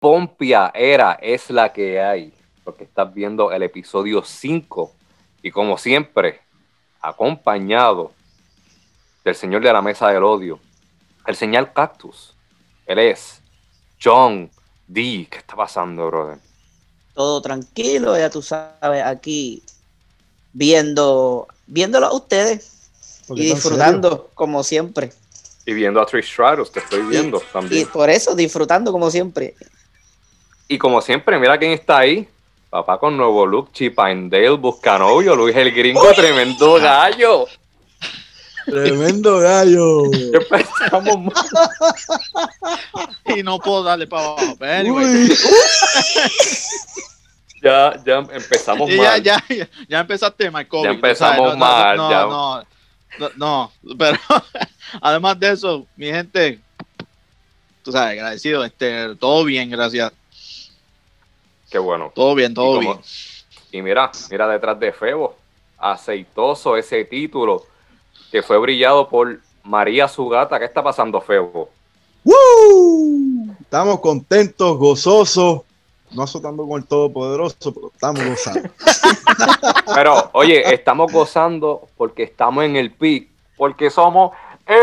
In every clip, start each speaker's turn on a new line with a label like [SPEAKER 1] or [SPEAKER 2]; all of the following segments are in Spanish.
[SPEAKER 1] Pompia era, es la que hay, porque estás viendo el episodio 5 y como siempre, acompañado del señor de la mesa del odio, el señor Cactus. Él es John D. ¿Qué está pasando, brother?
[SPEAKER 2] Todo tranquilo, ya tú sabes, aquí viendo, viéndolo a ustedes y disfrutando como siempre.
[SPEAKER 1] Y viendo a Trish Stratus, te estoy viendo también.
[SPEAKER 2] Y por eso, disfrutando como siempre.
[SPEAKER 1] Y como siempre, mira quién está ahí. Papá con nuevo look, Chipindale, Buscanovio, Luis el Gringo, tremendo gallo.
[SPEAKER 3] Tremendo gallo.
[SPEAKER 4] y no puedo darle para abajo.
[SPEAKER 1] ya, ya empezamos
[SPEAKER 4] mal. Ya, ya, ya empezaste mal,
[SPEAKER 1] Ya empezamos mal.
[SPEAKER 4] No,
[SPEAKER 1] ya.
[SPEAKER 4] no, no, no, pero además de eso, mi gente, tú sabes, agradecido, este, todo bien, gracias.
[SPEAKER 1] Qué bueno.
[SPEAKER 4] Todo bien, todo bien.
[SPEAKER 1] Y mira, mira detrás de Febo, aceitoso ese título que fue brillado por María Sugata. ¿Qué está pasando, Febo?
[SPEAKER 3] Estamos contentos, gozosos, no azotando con el Todopoderoso, pero estamos gozando.
[SPEAKER 1] pero, oye, estamos gozando porque estamos en el pic, porque somos el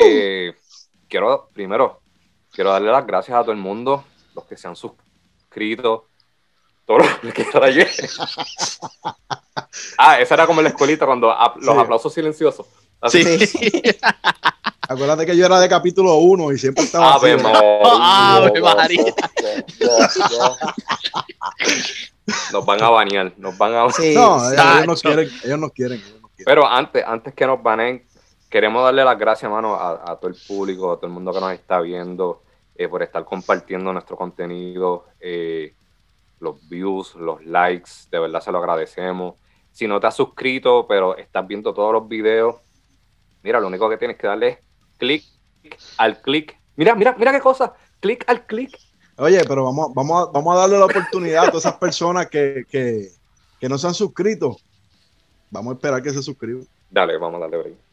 [SPEAKER 1] Eh, quiero primero, quiero darle las gracias a todo el mundo, los que se han suscrito, todos los que ayer. ah, esa era como en la escuelita cuando los aplausos silenciosos.
[SPEAKER 3] Así. Sí. Acuérdate que yo era de capítulo 1 y siempre estaba.
[SPEAKER 1] Ave María. Nos van a banear, nos van a
[SPEAKER 3] sí, No, ellos, no quieren, ellos no quieren,
[SPEAKER 1] Pero antes, antes que nos banen, queremos darle las gracias, mano, a, todo el público, a todo el mundo que nos está viendo, eh, por estar compartiendo nuestro contenido, eh, los views, los likes, de verdad se lo agradecemos. Si no te has suscrito, pero estás viendo todos los videos, mira, lo único que tienes que darle es clic al clic. Mira, mira, mira qué cosa, clic al clic.
[SPEAKER 3] Oye, pero vamos, vamos, a, vamos a darle la oportunidad a todas esas personas que, que, que no se han suscrito. Vamos a esperar que se suscriban.
[SPEAKER 1] Dale, vamos a darle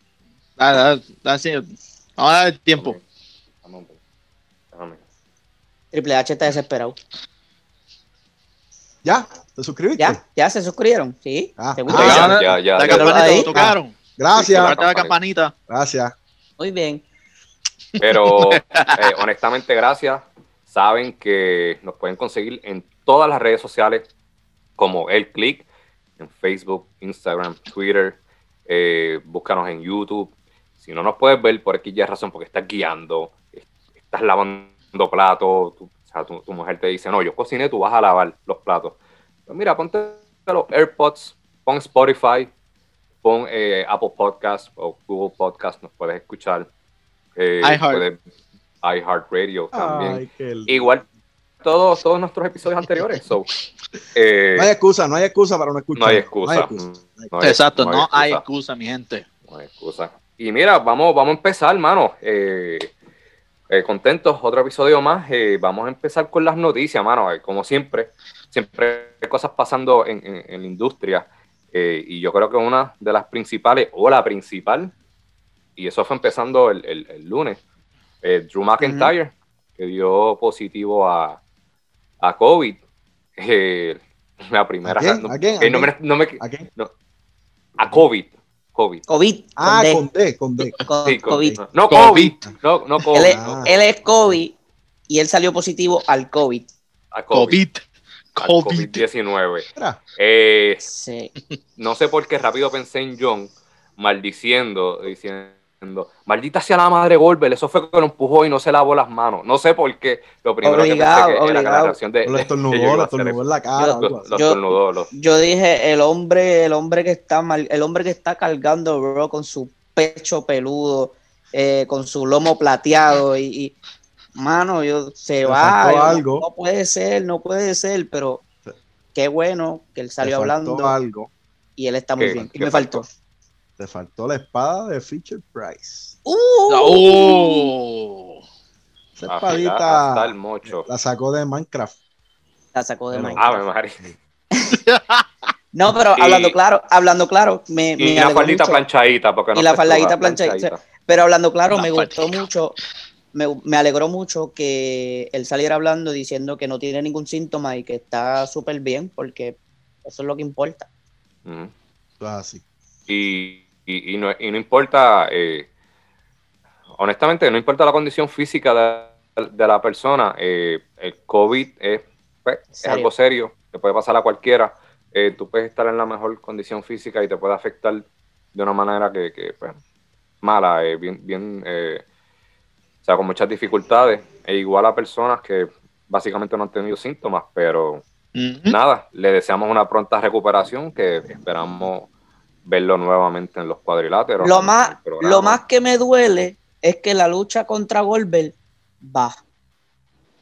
[SPEAKER 4] Dale, dale, Vamos a dar tiempo.
[SPEAKER 2] Triple H está desesperado.
[SPEAKER 3] ¿Ya? ¿Te suscribiste?
[SPEAKER 2] Ya, ya se suscribieron, sí.
[SPEAKER 3] Ah,
[SPEAKER 4] ah ya, ya, la campanita tocaron.
[SPEAKER 3] Gracias.
[SPEAKER 4] la campanita.
[SPEAKER 3] Gracias.
[SPEAKER 2] Muy bien.
[SPEAKER 1] Pero eh, honestamente, gracias. Saben que nos pueden conseguir en todas las redes sociales como El Click, en Facebook, Instagram, Twitter, eh, búscanos en YouTube. Si no nos puedes ver por aquí ya es razón, porque estás guiando, estás lavando platos, tu, tu, mujer te dice, no, yo cociné, tú vas a lavar los platos. Pues mira, ponte los AirPods, pon Spotify, pon eh, Apple Podcast o Google Podcast, nos puedes escuchar. Eh, iHeart. iHeartRadio también. Igual todos, todos nuestros episodios anteriores.
[SPEAKER 3] Eh, no hay excusa, no hay excusa para no escuchar.
[SPEAKER 1] No hay excusa.
[SPEAKER 4] Exacto, no hay, excusa. mi gente.
[SPEAKER 1] No hay excusa. Y mira, vamos, vamos a empezar, hermano. Eh, eh, contentos, otro episodio más. vamos a empezar con las noticias, mano. como siempre, siempre hay cosas pasando en, la industria. y yo creo que una de las principales, o la principal, y eso fue empezando el, lunes, Drew McIntyre, que dio positivo a, a COVID. Eh, la primera.
[SPEAKER 3] ¿A quién?
[SPEAKER 1] ¿A, no me, no me, ¿A, quién? A COVID. COVID.
[SPEAKER 2] COVID.
[SPEAKER 3] Ah, con D, con D.
[SPEAKER 2] Con, COVID.
[SPEAKER 1] No, COVID. No, no COVID.
[SPEAKER 2] Él, es, COVID y él salió positivo al COVID.
[SPEAKER 1] A COVID.
[SPEAKER 4] COVID.
[SPEAKER 1] COVID-19. eh, sí. No sé por qué rápido pensé en John maldiciendo, diciendo maldita sea la madre Goldberg, eso fue que lo empujó y no se lavó las manos. No sé por qué. Lo primero que pensé que era la reacción de.
[SPEAKER 3] Lo estornudó, lo estornudó en la cara.
[SPEAKER 2] Yo, dije, el hombre, el hombre que está mal, el hombre que está cargando, bro, con su pecho peludo, eh, con su lomo plateado y, mano, yo se va.
[SPEAKER 3] algo.
[SPEAKER 2] No, puede ser, no puede ser, pero qué bueno que él salió hablando.
[SPEAKER 3] algo.
[SPEAKER 2] Y él está muy
[SPEAKER 1] ¿Qué-
[SPEAKER 2] bien. Y me faltó.
[SPEAKER 3] Te faltó la espada de Fisher Price.
[SPEAKER 2] ¡Uh!
[SPEAKER 4] ¡Oh!
[SPEAKER 3] Esa
[SPEAKER 1] hasta
[SPEAKER 3] espadita
[SPEAKER 1] el mocho.
[SPEAKER 3] la sacó de Minecraft.
[SPEAKER 2] La sacó de
[SPEAKER 3] Pero-
[SPEAKER 2] Minecraft.
[SPEAKER 1] María.
[SPEAKER 2] No, pero
[SPEAKER 1] Y-
[SPEAKER 2] hablando claro, hablando claro, me,
[SPEAKER 1] Y
[SPEAKER 2] me
[SPEAKER 1] la faldita
[SPEAKER 2] mucho.
[SPEAKER 1] planchadita. Porque no
[SPEAKER 2] Y la faldita planchadita. Pero hablando claro,
[SPEAKER 4] La
[SPEAKER 2] me gustó mucho, me, me alegró mucho que él saliera hablando diciendo que no tiene ningún síntoma y que está súper bien, porque eso es lo que importa.
[SPEAKER 3] Eso es así.
[SPEAKER 1] y, y- y no, y no importa, eh, honestamente, no importa la condición física de, de la persona, eh, el COVID es, pues, es algo serio, te puede pasar a cualquiera, eh, tú puedes estar en la mejor condición física y te puede afectar de una manera que, que, pues, mala, eh, bien, bien eh, o sea, con muchas dificultades, e igual a personas que básicamente no han tenido síntomas, pero nada, le deseamos una pronta recuperación, que esperamos verlo nuevamente en los cuadriláteros.
[SPEAKER 2] Lo más, lo más que me duele es que la lucha contra Goldberg va.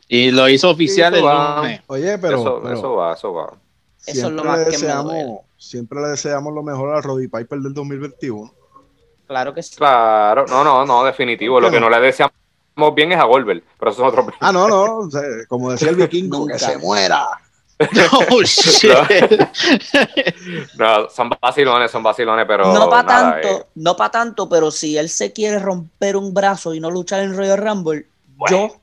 [SPEAKER 4] Y lo hizo oficial
[SPEAKER 1] Sí,
[SPEAKER 4] el
[SPEAKER 1] eso va.
[SPEAKER 4] lunes.
[SPEAKER 3] Oye, pero,
[SPEAKER 1] eso,
[SPEAKER 3] pero
[SPEAKER 1] eso va, eso va.
[SPEAKER 2] Eso es lo más
[SPEAKER 3] le
[SPEAKER 2] que me
[SPEAKER 3] deseamos,
[SPEAKER 2] duele.
[SPEAKER 3] siempre le deseamos lo mejor a Roddy Piper del 2021.
[SPEAKER 2] Claro que sí.
[SPEAKER 1] Claro, no, no, no, definitivo.
[SPEAKER 3] ¿Por
[SPEAKER 1] Lo que
[SPEAKER 3] no?
[SPEAKER 1] le deseamos bien es a Goldberg, pero eso es otro.
[SPEAKER 3] Ah, no, no, como decía el vikingo, que se muera.
[SPEAKER 4] Oh, shit.
[SPEAKER 1] No, son vacilones, son vacilones, pero.
[SPEAKER 2] no para tanto,
[SPEAKER 1] eh,
[SPEAKER 2] no para tanto, pero si él se quiere romper un brazo y no luchar en Royal Rumble,
[SPEAKER 1] Bueno.
[SPEAKER 2] yo,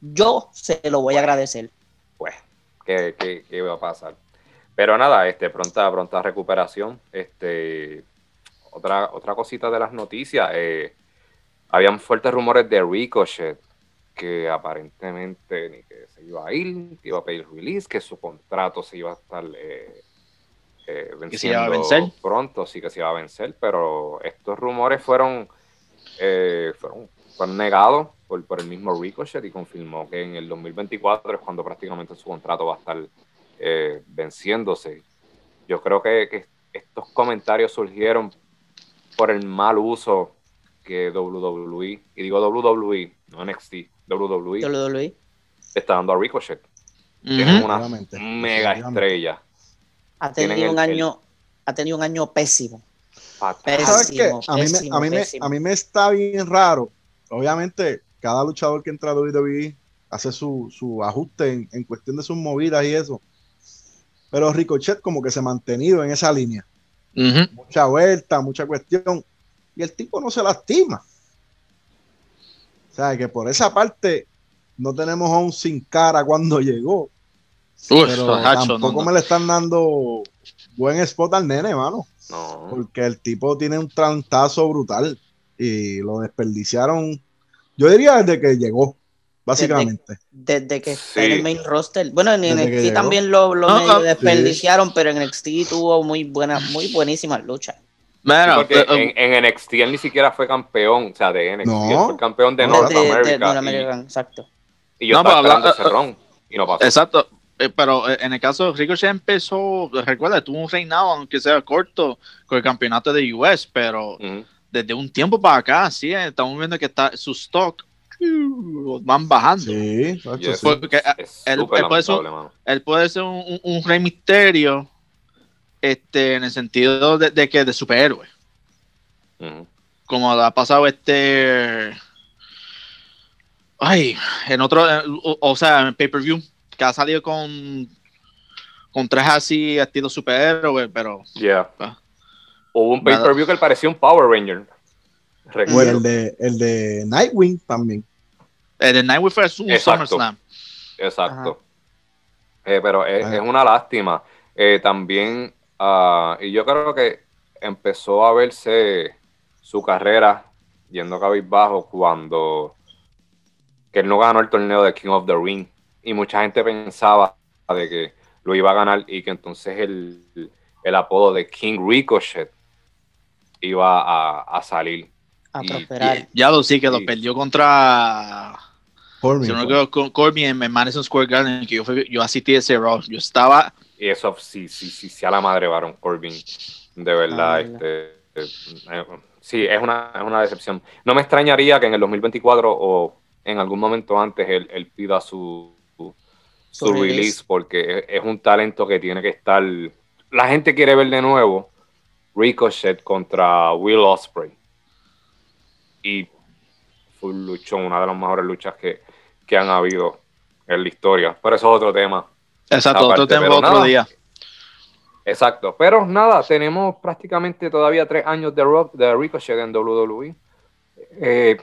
[SPEAKER 2] yo se lo voy a agradecer.
[SPEAKER 1] pues, ¿qué, qué, qué va a pasar? Pero nada, este, pronta, pronta recuperación. Este, otra, otra cosita de las noticias. eh, habían fuertes rumores de Ricochet, que aparentemente ni que se iba a ir, que iba a pedir release, que su contrato se iba a estar eh, eh,
[SPEAKER 4] a
[SPEAKER 1] venciendo
[SPEAKER 4] vencer.
[SPEAKER 1] pronto, sí que se iba a vencer, pero estos rumores fueron, eh, fueron, fueron negados por, por el mismo Ricochet y confirmó que en el 2024 es cuando prácticamente su contrato va a estar eh, venciéndose. Yo creo que, que estos comentarios surgieron por el mal uso que WWE, y digo WWE, no NXT, WWE,
[SPEAKER 2] WWE.
[SPEAKER 1] está dando a Ricochet.
[SPEAKER 4] Ujú.
[SPEAKER 1] Tienen una mega estrella.
[SPEAKER 2] Ha tenido un
[SPEAKER 1] el-
[SPEAKER 2] año, ha tenido un año pésimo.
[SPEAKER 1] Fatal.
[SPEAKER 3] ¿Sabes qué?
[SPEAKER 2] Pésimo,
[SPEAKER 3] A mí, me, a, mí me, a mí me está bien raro. Obviamente, cada luchador que entra a WWE hace su, su ajuste en, en cuestión de sus movidas y eso. Pero Ricochet como que se ha mantenido en esa línea. Mucha vuelta, mucha cuestión. Y el tipo no se lastima. O sea, que por esa parte no tenemos a un sin cara cuando llegó.
[SPEAKER 4] Uf,
[SPEAKER 3] pero
[SPEAKER 4] hacho,
[SPEAKER 3] tampoco
[SPEAKER 4] no, no.
[SPEAKER 3] me le están dando buen spot al nene, mano.
[SPEAKER 1] No.
[SPEAKER 3] Porque el tipo tiene un trantazo brutal y lo desperdiciaron. Yo diría desde que llegó, básicamente.
[SPEAKER 2] Desde que está
[SPEAKER 1] Sí.
[SPEAKER 2] en el main roster. Bueno, en
[SPEAKER 3] Desde
[SPEAKER 2] NXT también lo, lo
[SPEAKER 4] No,
[SPEAKER 2] medio
[SPEAKER 4] no.
[SPEAKER 2] desperdiciaron, pero en NXT tuvo muy buenas, muy buenísimas luchas.
[SPEAKER 4] Mira,
[SPEAKER 1] porque
[SPEAKER 4] eh,
[SPEAKER 1] en, en NXT él ni siquiera fue campeón, o sea, de NXT,
[SPEAKER 3] No.
[SPEAKER 1] él fue campeón de
[SPEAKER 3] No,
[SPEAKER 1] North
[SPEAKER 2] De- de- de
[SPEAKER 1] America.
[SPEAKER 2] North
[SPEAKER 1] y-
[SPEAKER 2] exacto.
[SPEAKER 1] y, yo
[SPEAKER 4] No,
[SPEAKER 1] estaba
[SPEAKER 4] pero
[SPEAKER 1] esperando ese ron y no pasó.
[SPEAKER 4] Exacto. Eh, Pero eh, en el caso de Ricochet empezó, recuerda, tuvo un reinado, aunque sea corto, con el campeonato de US, pero
[SPEAKER 1] Ujú.
[SPEAKER 4] desde un tiempo para acá, sí, eh, estamos viendo que está su stock uh, van bajando.
[SPEAKER 3] Sí.
[SPEAKER 4] Porque,
[SPEAKER 1] es
[SPEAKER 4] él- él puede ser. Él puede ser un, un, un rey misterio, este, en el sentido de, de que de superhéroe,
[SPEAKER 1] Ujú.
[SPEAKER 4] como ha pasado este, ay, en otro, eh, o, o sea, en pay-per-view, que ha salido con, con tres así estilo superhéroe, pero
[SPEAKER 1] Yeah.
[SPEAKER 4] Ah.
[SPEAKER 1] Hubo un pay-per-view que él parecía un Power Ranger.
[SPEAKER 3] Y
[SPEAKER 1] Recuerdo.
[SPEAKER 3] el de, el de Nightwing también.
[SPEAKER 4] el de Nightwing fue un
[SPEAKER 1] Exacto.
[SPEAKER 4] SummerSlam.
[SPEAKER 1] Exacto. Eh, pero es una lástima. Eh, también, ah, y yo creo que empezó a verse su carrera yendo cabizbajo cuando que él no ganó el torneo de King of the Ring. Y mucha gente pensaba de que lo iba a ganar y que entonces el, el apodo de King Ricochet iba a, a salir.
[SPEAKER 2] A
[SPEAKER 1] Y-
[SPEAKER 2] prosperar.
[SPEAKER 4] Ya lo sí que lo perdió contra
[SPEAKER 3] mí,
[SPEAKER 4] si no Corbin en, en Madison Square Garden, que yo, fui- yo asistí a ese Raw. Yo estaba
[SPEAKER 1] Y eso sí, sí, sí, sí a la madre Baron Corbin. De verdad,
[SPEAKER 2] Ah,
[SPEAKER 1] este, eh, sí, es una, es una decepción. No me extrañaría que en el 2024 o en algún momento antes él, él pida su, su,
[SPEAKER 2] Su
[SPEAKER 1] release.
[SPEAKER 2] release.
[SPEAKER 1] porque es, es un talento que tiene que estar. La gente quiere ver de nuevo Ricochet contra Will Osprey. Y fue un luchón, una de las mejores luchas que, que han habido en la historia. Pero eso es otro tema.
[SPEAKER 4] Exacto,
[SPEAKER 1] Aparte,
[SPEAKER 4] otro otro
[SPEAKER 1] nada.
[SPEAKER 4] día.
[SPEAKER 1] Exacto. Pero nada, tenemos prácticamente todavía tres años de, rock, de Ricochet en WWE. Eh,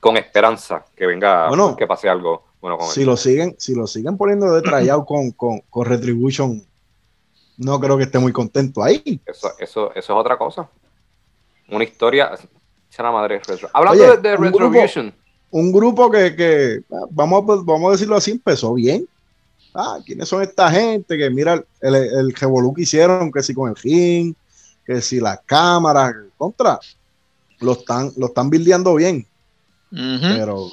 [SPEAKER 1] con esperanza que venga,
[SPEAKER 3] Bueno.
[SPEAKER 1] que pase algo bueno con
[SPEAKER 3] Si
[SPEAKER 1] él.
[SPEAKER 3] lo siguen, si lo siguen poniendo de tryout con, con, con Retribution, no creo que esté muy contento ahí.
[SPEAKER 1] Eso, eso, eso es otra cosa. Una historia. la madre. Hablando
[SPEAKER 3] Oye,
[SPEAKER 1] de, de
[SPEAKER 3] un grupo-
[SPEAKER 1] Retribution.
[SPEAKER 3] Un grupo que, que, vamos, a- vamos a decirlo así, empezó bien. Ah, ¿quiénes son esta gente? Que mira el, el, revolú que hicieron, que si con el ring, que si las cámaras, contra. Lo están, lo están buildeando bien, pero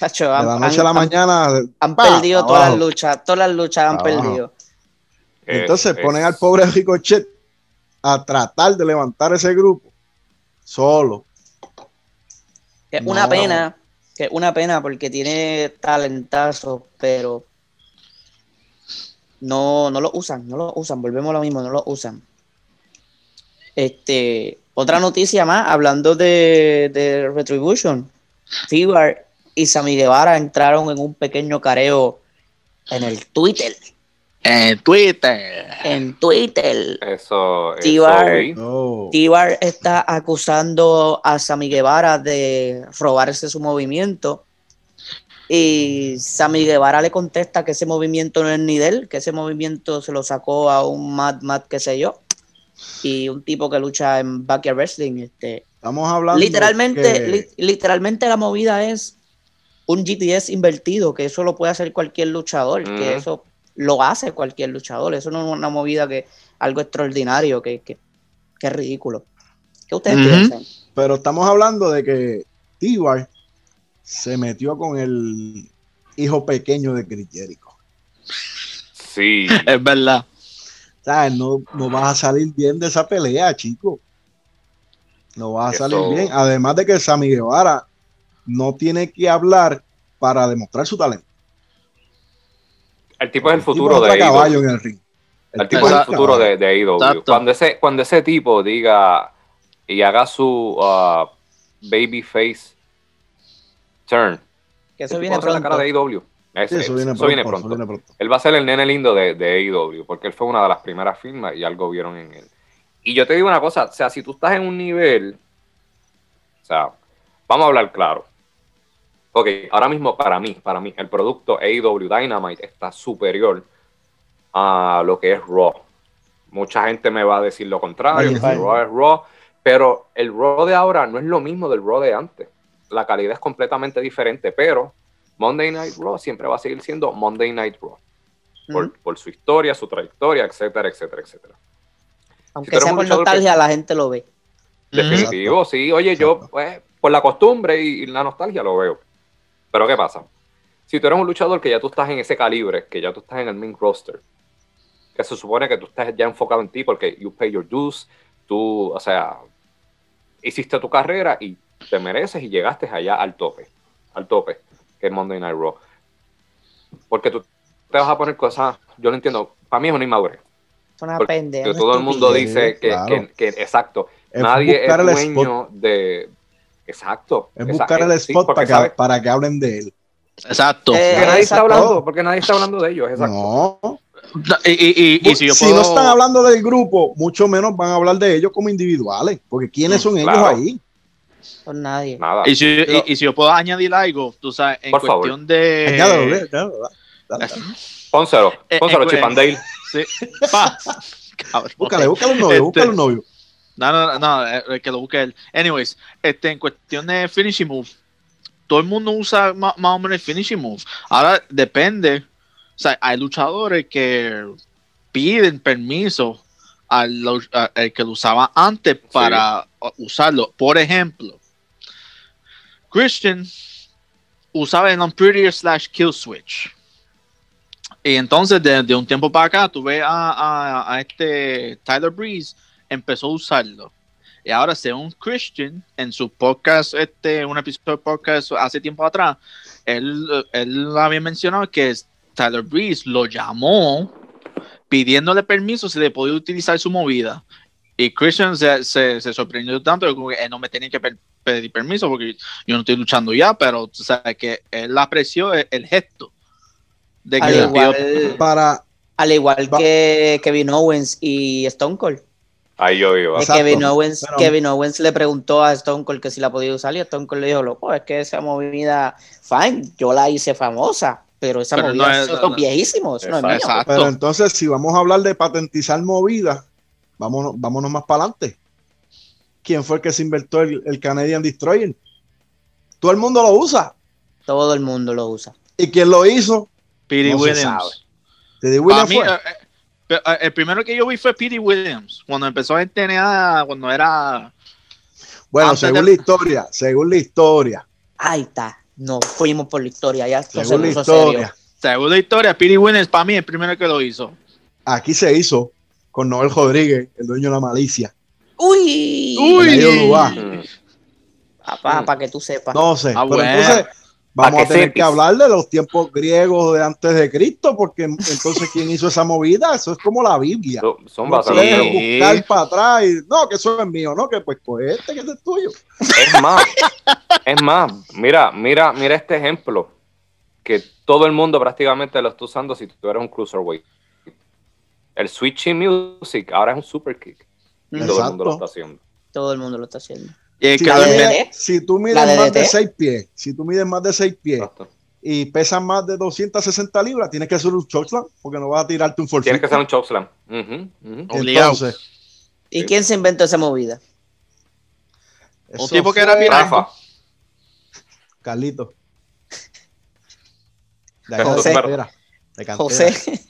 [SPEAKER 3] de
[SPEAKER 2] han,
[SPEAKER 3] la noche
[SPEAKER 2] han-
[SPEAKER 3] a la mañana.
[SPEAKER 2] han
[SPEAKER 3] pa,
[SPEAKER 2] perdido todas las luchas, todas las luchas han
[SPEAKER 3] Abajo.
[SPEAKER 2] perdido.
[SPEAKER 3] Entonces
[SPEAKER 1] Es-
[SPEAKER 3] ponen
[SPEAKER 1] es-
[SPEAKER 3] al pobre Ricochet a tratar de levantar ese grupo solo.
[SPEAKER 2] Que es
[SPEAKER 3] No.
[SPEAKER 2] una pena, que es una pena porque tiene talentazo, pero no, no lo usan, no lo usan, volvemos a lo mismo, no lo usan. Este, otra noticia más, hablando de, de Retribution, Tibar y Sammy Guevara entraron en un pequeño careo en el Twitter,
[SPEAKER 4] En Twitter.
[SPEAKER 2] en Twitter.
[SPEAKER 1] Eso.
[SPEAKER 2] Tibar está acusando a Sammy Guevara de robarse su movimiento. Y Sammy Guevara le contesta que ese movimiento no es ni de él, que ese movimiento se lo sacó a un Mad Mad, qué sé yo. Y un tipo que lucha en Backyard Wrestling. Este.
[SPEAKER 3] Estamos hablando.
[SPEAKER 2] Literalmente,
[SPEAKER 3] que-
[SPEAKER 2] li- literalmente la movida es un GTS invertido, que eso lo puede hacer cualquier luchador, que
[SPEAKER 1] Ujú.
[SPEAKER 2] eso lo hace cualquier luchador. Eso no es una movida que algo extraordinario, que, que, que es ridículo. ¿Qué ustedes piensan?
[SPEAKER 3] pero estamos hablando de que T-Bar se metió con el hijo pequeño de Chris Jericho.
[SPEAKER 1] Sí.
[SPEAKER 4] Es verdad.
[SPEAKER 3] ¿Sabes? No, no vas a salir bien de esa pelea, chico. No vas a
[SPEAKER 1] Eso-
[SPEAKER 3] salir bien. Además de que Sammy Guevara no tiene que hablar para demostrar su talento.
[SPEAKER 1] El tipo es el futuro de
[SPEAKER 3] caballo en el ring.
[SPEAKER 1] El tipo es el futuro de, de AEW.
[SPEAKER 4] Exacto.
[SPEAKER 1] Cuando ese, cuando ese tipo diga y haga su uh, babyface
[SPEAKER 2] Que eso
[SPEAKER 1] el tipo
[SPEAKER 2] viene
[SPEAKER 1] ser la cara
[SPEAKER 2] pronto.
[SPEAKER 1] de AEW.
[SPEAKER 3] Eso
[SPEAKER 1] eso
[SPEAKER 3] viene
[SPEAKER 1] viene
[SPEAKER 3] pronto,
[SPEAKER 1] pronto.
[SPEAKER 3] eso viene pronto.
[SPEAKER 1] Él va a ser el nene lindo de, de AEW, porque él fue una de las primeras firmas y algo vieron en él. Y yo te digo una cosa, o sea, si tú estás en un nivel, o sea, vamos a hablar claro. Ok, ahora mismo para mí, para mí, el producto AEW Dynamite está superior a lo que es Raw. Mucha gente me va a decir lo contrario, que. Raw es Raw, pero el Raw de ahora no es lo mismo del Raw de antes. La calidad es completamente diferente, pero Monday Night Raw siempre va a seguir siendo Monday Night Raw por, su historia, su trayectoria, etcétera, etcétera, etcétera.
[SPEAKER 2] Aunque
[SPEAKER 1] eres
[SPEAKER 2] sea
[SPEAKER 1] un
[SPEAKER 2] por
[SPEAKER 1] luchador
[SPEAKER 2] nostalgia, la gente lo ve.
[SPEAKER 1] Definitivo, sí. Oye, yo, pues, por la costumbre y, y la nostalgia lo veo. Pero ¿qué pasa? Si tú eres un luchador que ya tú estás en ese calibre, que ya tú estás en el main roster, que se supone que tú estás ya enfocado en ti porque you pay your dues, tú, o sea, hiciste tu carrera y te mereces y llegaste allá al tope, al tope, que es Monday Night Raw. Porque tú te vas a poner cosas, yo lo entiendo, para mí es una inmadurez.
[SPEAKER 2] Es una pendeja.
[SPEAKER 1] Todo el mundo dice que,
[SPEAKER 3] claro.
[SPEAKER 1] que- que- exacto,
[SPEAKER 3] Es
[SPEAKER 1] nadie es dueño de. Exacto.
[SPEAKER 3] Es buscar el
[SPEAKER 1] sí,
[SPEAKER 3] spot para, que,
[SPEAKER 1] sabe-
[SPEAKER 3] para que hablen de él.
[SPEAKER 4] Exacto.
[SPEAKER 2] Eh,
[SPEAKER 1] porque nadie está hablando, porque nadie está hablando de ellos, exacto.
[SPEAKER 3] No.
[SPEAKER 4] Y, y- y- y si yo puedo...
[SPEAKER 3] no están hablando del grupo, mucho menos van a hablar de ellos como individuales. Porque ¿quiénes son ellos ahí?
[SPEAKER 2] Son nadie.
[SPEAKER 1] Nada.
[SPEAKER 4] Y si,
[SPEAKER 2] Lo-
[SPEAKER 4] y- y si yo puedo añadir algo, tú sabes, en
[SPEAKER 1] Por favor.
[SPEAKER 4] cuestión de...
[SPEAKER 3] Dale, dale.
[SPEAKER 1] Pónselo,
[SPEAKER 4] Eh,
[SPEAKER 1] pónselo,
[SPEAKER 4] eh,
[SPEAKER 1] Chip and Dale.
[SPEAKER 4] Sí. Pa. Cabrón.
[SPEAKER 3] Búscale, búscale un novio,
[SPEAKER 4] Este-
[SPEAKER 3] búscale un novio.
[SPEAKER 4] No, no, no, no, eh, que lo busque él. Anyways, este, en cuestión de finishing move, todo el mundo usa ma- más, o menos el finishing move. Ahora depende. O sea, hay luchadores que piden permiso al, lu- a- al que lo usaba antes para usarlo. Por ejemplo, Christian usaba el Unprettier slash Kill Switch. Y entonces, de, de un tiempo para acá, tú ves a, a- a este Tyler Breeze empezó a usarlo. Y ahora, según Christian, en su podcast, este, un episodio de podcast hace tiempo atrás, él, eh, él había mencionado que Tyler Breeze lo llamó pidiéndole permiso si le podía utilizar su movida. Y Christian se, se, se sorprendió tanto que él no me tenía que pedir permiso porque yo no estoy luchando ya, pero tú sabes que él apreció el, el gesto de que
[SPEAKER 2] Al igual,
[SPEAKER 4] pidió-
[SPEAKER 3] Para,
[SPEAKER 2] al igual que Kevin Owens y Stone Cold.
[SPEAKER 1] Ahí yo iba.
[SPEAKER 2] Kevin, Owens,
[SPEAKER 3] Pero-
[SPEAKER 2] Kevin Owens le preguntó a Stone Cold que si la podía usar y Stone Cold le dijo, loco, es que esa movida, fine, yo la hice famosa, pero esa
[SPEAKER 4] Pero
[SPEAKER 2] movida
[SPEAKER 4] no
[SPEAKER 2] es eso es
[SPEAKER 4] no.
[SPEAKER 2] es mío.
[SPEAKER 3] Pero entonces, si vamos a hablar de patentizar movidas, vámonos, vámonos más para adelante. ¿Quién fue el que se inventó el, el Canadian Destroyer? Todo el mundo lo usa.
[SPEAKER 2] Todo el mundo lo usa.
[SPEAKER 3] ¿Y quién lo hizo?
[SPEAKER 4] Petey
[SPEAKER 3] No se
[SPEAKER 4] Williams. Para
[SPEAKER 3] Williams
[SPEAKER 4] mí,
[SPEAKER 3] fue.
[SPEAKER 4] eh, eh, eh, el primero que yo vi fue Petey Williams, cuando empezó en TNA, cuando era...
[SPEAKER 3] Bueno,
[SPEAKER 4] antes
[SPEAKER 3] según
[SPEAKER 4] de-
[SPEAKER 3] la historia, según la historia,
[SPEAKER 2] Ahí está, nos fuimos por la historia, ya esto se
[SPEAKER 3] según la
[SPEAKER 2] puso serio.
[SPEAKER 3] historia,
[SPEAKER 4] Según la historia, Petey Williams para mí es el primero que lo hizo.
[SPEAKER 3] aquí se hizo con Noel Rodríguez, el dueño de la malicia.
[SPEAKER 2] Uy,
[SPEAKER 3] Uy.
[SPEAKER 2] Papá,
[SPEAKER 1] Mm.
[SPEAKER 2] para que tú sepas.
[SPEAKER 3] No sé,
[SPEAKER 4] Ah,
[SPEAKER 3] pero
[SPEAKER 4] bueno.
[SPEAKER 3] entonces vamos a tener
[SPEAKER 1] sepis.
[SPEAKER 3] que hablar de los tiempos griegos de antes de Cristo, porque entonces quién hizo esa movida, eso es como la Biblia.
[SPEAKER 1] So- Son
[SPEAKER 3] No
[SPEAKER 1] bastante.
[SPEAKER 3] puedes
[SPEAKER 4] Sí.
[SPEAKER 3] buscar para atrás y no, que eso es mío, no, que pues coge este que es tuyo.
[SPEAKER 1] Es más, es más, mira, mira, mira este ejemplo que todo el mundo prácticamente lo está usando si tú eres un cruiserweight. El switching music ahora es un super kick. Todo el mundo lo está haciendo.
[SPEAKER 2] Todo el mundo lo está haciendo.
[SPEAKER 4] Y el
[SPEAKER 3] Si tú,
[SPEAKER 2] de-
[SPEAKER 3] mides, si tú mides
[SPEAKER 2] la de
[SPEAKER 3] más de
[SPEAKER 2] DT.
[SPEAKER 3] 6 pies, si tú mides más de 6 pies
[SPEAKER 1] Exacto.
[SPEAKER 3] y pesas más de 260 libras, tienes que hacer un chokeslam porque no vas a tirarte un forfeit.
[SPEAKER 1] Tienes que hacer un chokeslam.
[SPEAKER 4] Obligado.
[SPEAKER 3] Entonces,
[SPEAKER 2] ¿Y
[SPEAKER 1] Sí.
[SPEAKER 2] quién se inventó esa movida?
[SPEAKER 3] eso
[SPEAKER 4] tipo que era viral.
[SPEAKER 1] Rafa,
[SPEAKER 3] Carlito. De
[SPEAKER 1] José.
[SPEAKER 3] de cantera, de cantera.
[SPEAKER 2] José.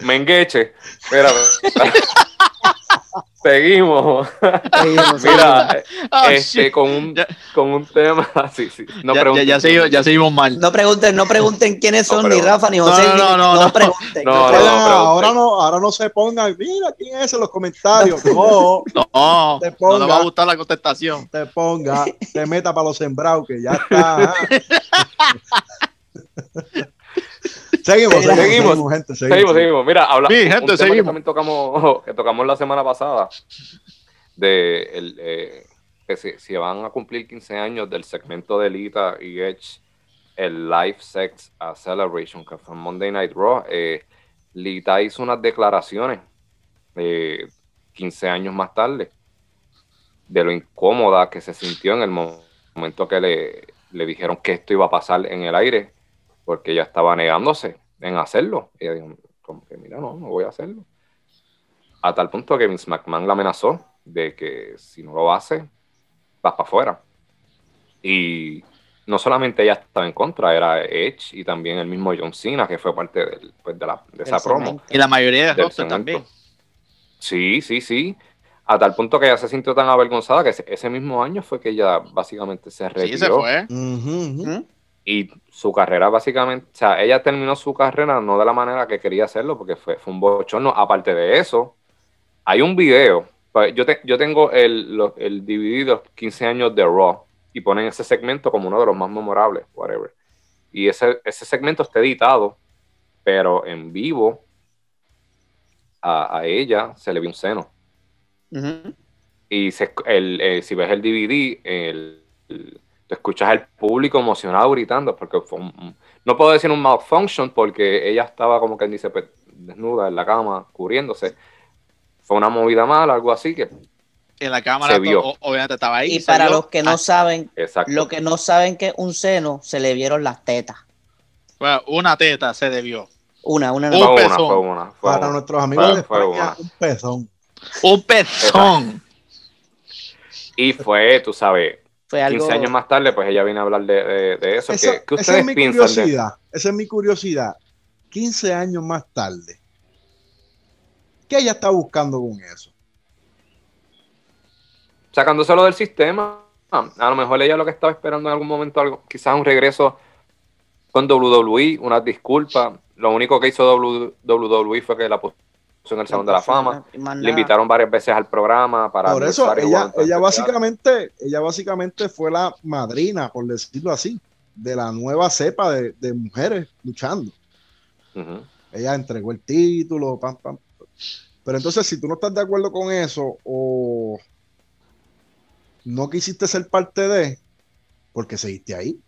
[SPEAKER 1] Mengueche. Mira, seguimos.
[SPEAKER 2] Seguimos,
[SPEAKER 1] Mira,
[SPEAKER 4] Ah,
[SPEAKER 1] este, con un,
[SPEAKER 4] Ya-
[SPEAKER 1] con un tema. Sí, sí. No
[SPEAKER 4] ya, ya,
[SPEAKER 1] pregunten.
[SPEAKER 4] ya seguimos, ya seguimos mal.
[SPEAKER 2] No pregunten, no pregunten quiénes
[SPEAKER 1] No,
[SPEAKER 2] son
[SPEAKER 1] pero-
[SPEAKER 2] ni Rafa ni
[SPEAKER 4] No,
[SPEAKER 2] José.
[SPEAKER 4] no,
[SPEAKER 2] ni-
[SPEAKER 4] no, no, no.
[SPEAKER 2] pregunten.
[SPEAKER 1] No, no,
[SPEAKER 2] pregunten.
[SPEAKER 3] ahora no, ahora no se pongan, mira quién es en los comentarios. No,
[SPEAKER 4] No,
[SPEAKER 3] Te
[SPEAKER 4] no
[SPEAKER 3] ponga.
[SPEAKER 4] nos va a gustar la contestación.
[SPEAKER 3] te ponga, te meta para los sembrados, que ya está. Seguimos, seguimos,
[SPEAKER 1] Seguimos.
[SPEAKER 3] seguimos, gente, seguimos.
[SPEAKER 1] Seguimos, seguimos. Mira, habla,
[SPEAKER 4] Sí,
[SPEAKER 1] un
[SPEAKER 4] gente,
[SPEAKER 1] tema que
[SPEAKER 4] seguimos.
[SPEAKER 1] también tocamos, que tocamos la semana pasada, de el, eh, que si, si van a cumplir 15 años del segmento de Lita y Edge, el Live Sex a Celebration, que fue en Monday Night Raw, eh, Lita hizo unas declaraciones eh, 15 años más tarde de lo incómoda que se sintió en el mo- momento que le, le dijeron que esto iba a pasar en el aire, porque ella estaba negándose en hacerlo. Y ella dijo, como que mira, no, no voy a hacerlo. A tal punto que Vince McMahon la amenazó de que si no lo hace, vas para afuera. Y no solamente ella estaba en contra, era Edge y también el mismo John Cena, que fue parte del- pues, de, la- de esa promo.
[SPEAKER 4] Y la mayoría de
[SPEAKER 1] segmento.
[SPEAKER 4] también.
[SPEAKER 1] Sí, sí, sí. A tal punto que ella se sintió tan avergonzada que ese, mismo año fue que ella básicamente se
[SPEAKER 4] Sí,
[SPEAKER 1] retiró.
[SPEAKER 4] se fue.
[SPEAKER 2] ¿Mm?
[SPEAKER 1] Y su carrera básicamente, o sea, ella terminó su carrera no de la manera que quería hacerlo, porque fue, fue un bochorno. Aparte de eso, hay un video, pues, yo, te- yo tengo el, los- el DVD de los 15 años de Raw, y ponen ese segmento como uno de los más memorables, whatever. Y ese, ese segmento está editado, pero en vivo a, a ella se le vio un seno.
[SPEAKER 2] Ujú.
[SPEAKER 1] Y se- el, eh, si ves el DVD, el, el- tú escuchas al público emocionado gritando, porque fue un- no puedo decir un malfunction, porque ella estaba como que dice, pues, desnuda en la cama, cubriéndose. Fue una movida mala, algo así que,
[SPEAKER 4] En la cámara,
[SPEAKER 1] Se vio.
[SPEAKER 4] o- obviamente estaba ahí.
[SPEAKER 2] Y para
[SPEAKER 4] vio.
[SPEAKER 2] los que no
[SPEAKER 4] Ah,
[SPEAKER 2] saben,
[SPEAKER 1] exacto.
[SPEAKER 2] lo que no saben que un seno, se le vieron las tetas.
[SPEAKER 4] bueno, una teta se debió.
[SPEAKER 2] Una, una
[SPEAKER 4] Un
[SPEAKER 1] fue una, fue una, fue
[SPEAKER 3] Para
[SPEAKER 1] una.
[SPEAKER 3] nuestros amigos
[SPEAKER 1] Fue-
[SPEAKER 3] de
[SPEAKER 1] fue
[SPEAKER 3] España, un pezón.
[SPEAKER 4] Un pezón.
[SPEAKER 1] Y fue, tú sabes,
[SPEAKER 2] Fue algo.
[SPEAKER 1] 15 años más tarde, pues ella viene a hablar de, de- de eso.
[SPEAKER 3] Esa,
[SPEAKER 1] ¿Qué, qué
[SPEAKER 3] esa
[SPEAKER 1] ustedes
[SPEAKER 3] es mi
[SPEAKER 1] piensan de
[SPEAKER 3] curiosidad. Esa es mi curiosidad. 15 años más tarde. ¿Qué ella está buscando con eso?
[SPEAKER 1] sacándoselo del sistema. A lo mejor ella lo que estaba esperando en algún momento, algo, quizás un regreso con WWE, unas disculpas. Lo único que hizo WWE fue que la puso en el Salón de la Fama. Le invitaron varias veces al programa para
[SPEAKER 3] Por eso, ella, ella básicamente, ella básicamente fue la madrina, por decirlo así, de la nueva cepa de, de mujeres luchando. Ella entregó el título, pam, pam. Pero entonces, si tú no estás de acuerdo con eso o no quisiste ser parte de, porque seguiste ahí.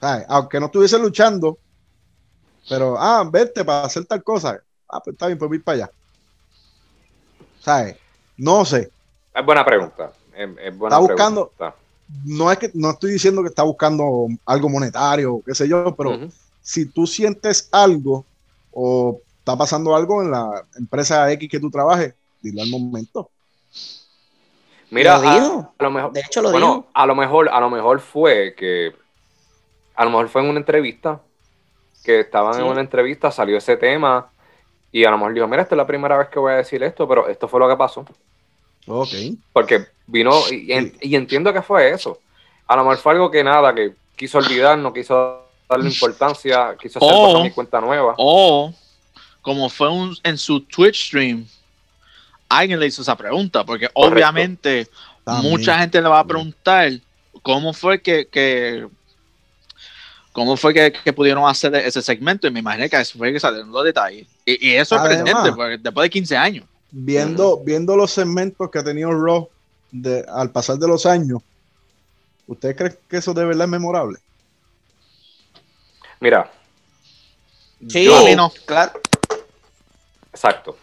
[SPEAKER 3] ¿Sabes? Aunque no estuviese luchando, pero, ah, vete para hacer tal cosa. Ah, pues está bien, pues voy para allá. ¿Sabes? No sé.
[SPEAKER 1] Es buena pregunta. Es, es buena
[SPEAKER 3] Está buscando-
[SPEAKER 1] pregunta.
[SPEAKER 3] No es que no estoy diciendo que está buscando algo monetario, qué sé yo, pero si tú sientes algo o está pasando algo en la empresa X que tú trabajes, dilo al momento.
[SPEAKER 1] Mira,
[SPEAKER 2] Lo
[SPEAKER 1] a,
[SPEAKER 2] dijo.
[SPEAKER 1] a lo mejor,
[SPEAKER 2] De hecho, lo
[SPEAKER 1] bueno,
[SPEAKER 2] dijo.
[SPEAKER 1] a lo mejor, a lo mejor fue que, a lo mejor fue en una entrevista, que estaban
[SPEAKER 2] Sí.
[SPEAKER 1] en una entrevista, salió ese tema, y a lo mejor dijo, mira, esta es la primera vez que voy a decir esto, pero esto fue lo que pasó.
[SPEAKER 3] Ok.
[SPEAKER 1] Porque vino, y, y- y entiendo que fue eso. A lo mejor fue algo que nada, que quiso olvidar, no quiso darle importancia, quiso hacer
[SPEAKER 4] Oh.
[SPEAKER 1] y cuenta nueva.
[SPEAKER 4] O, como fue un- en su Twitch stream, alguien le hizo esa pregunta, porque obviamente
[SPEAKER 3] También.
[SPEAKER 4] mucha gente le va a preguntar cómo fue que, que- cómo fue que, que pudieron hacer ese segmento y me imaginé que eso fue que salieron los detalles. Y, y es sorprendente, porque después de 15 años.
[SPEAKER 3] Viendo, viendo los segmentos que ha tenido Raw de, al pasar de los años, ¿usted cree que eso de verdad es memorable?
[SPEAKER 1] Mira,
[SPEAKER 2] Sí,
[SPEAKER 1] yo-
[SPEAKER 4] a mí no.
[SPEAKER 2] claro.
[SPEAKER 1] exacto.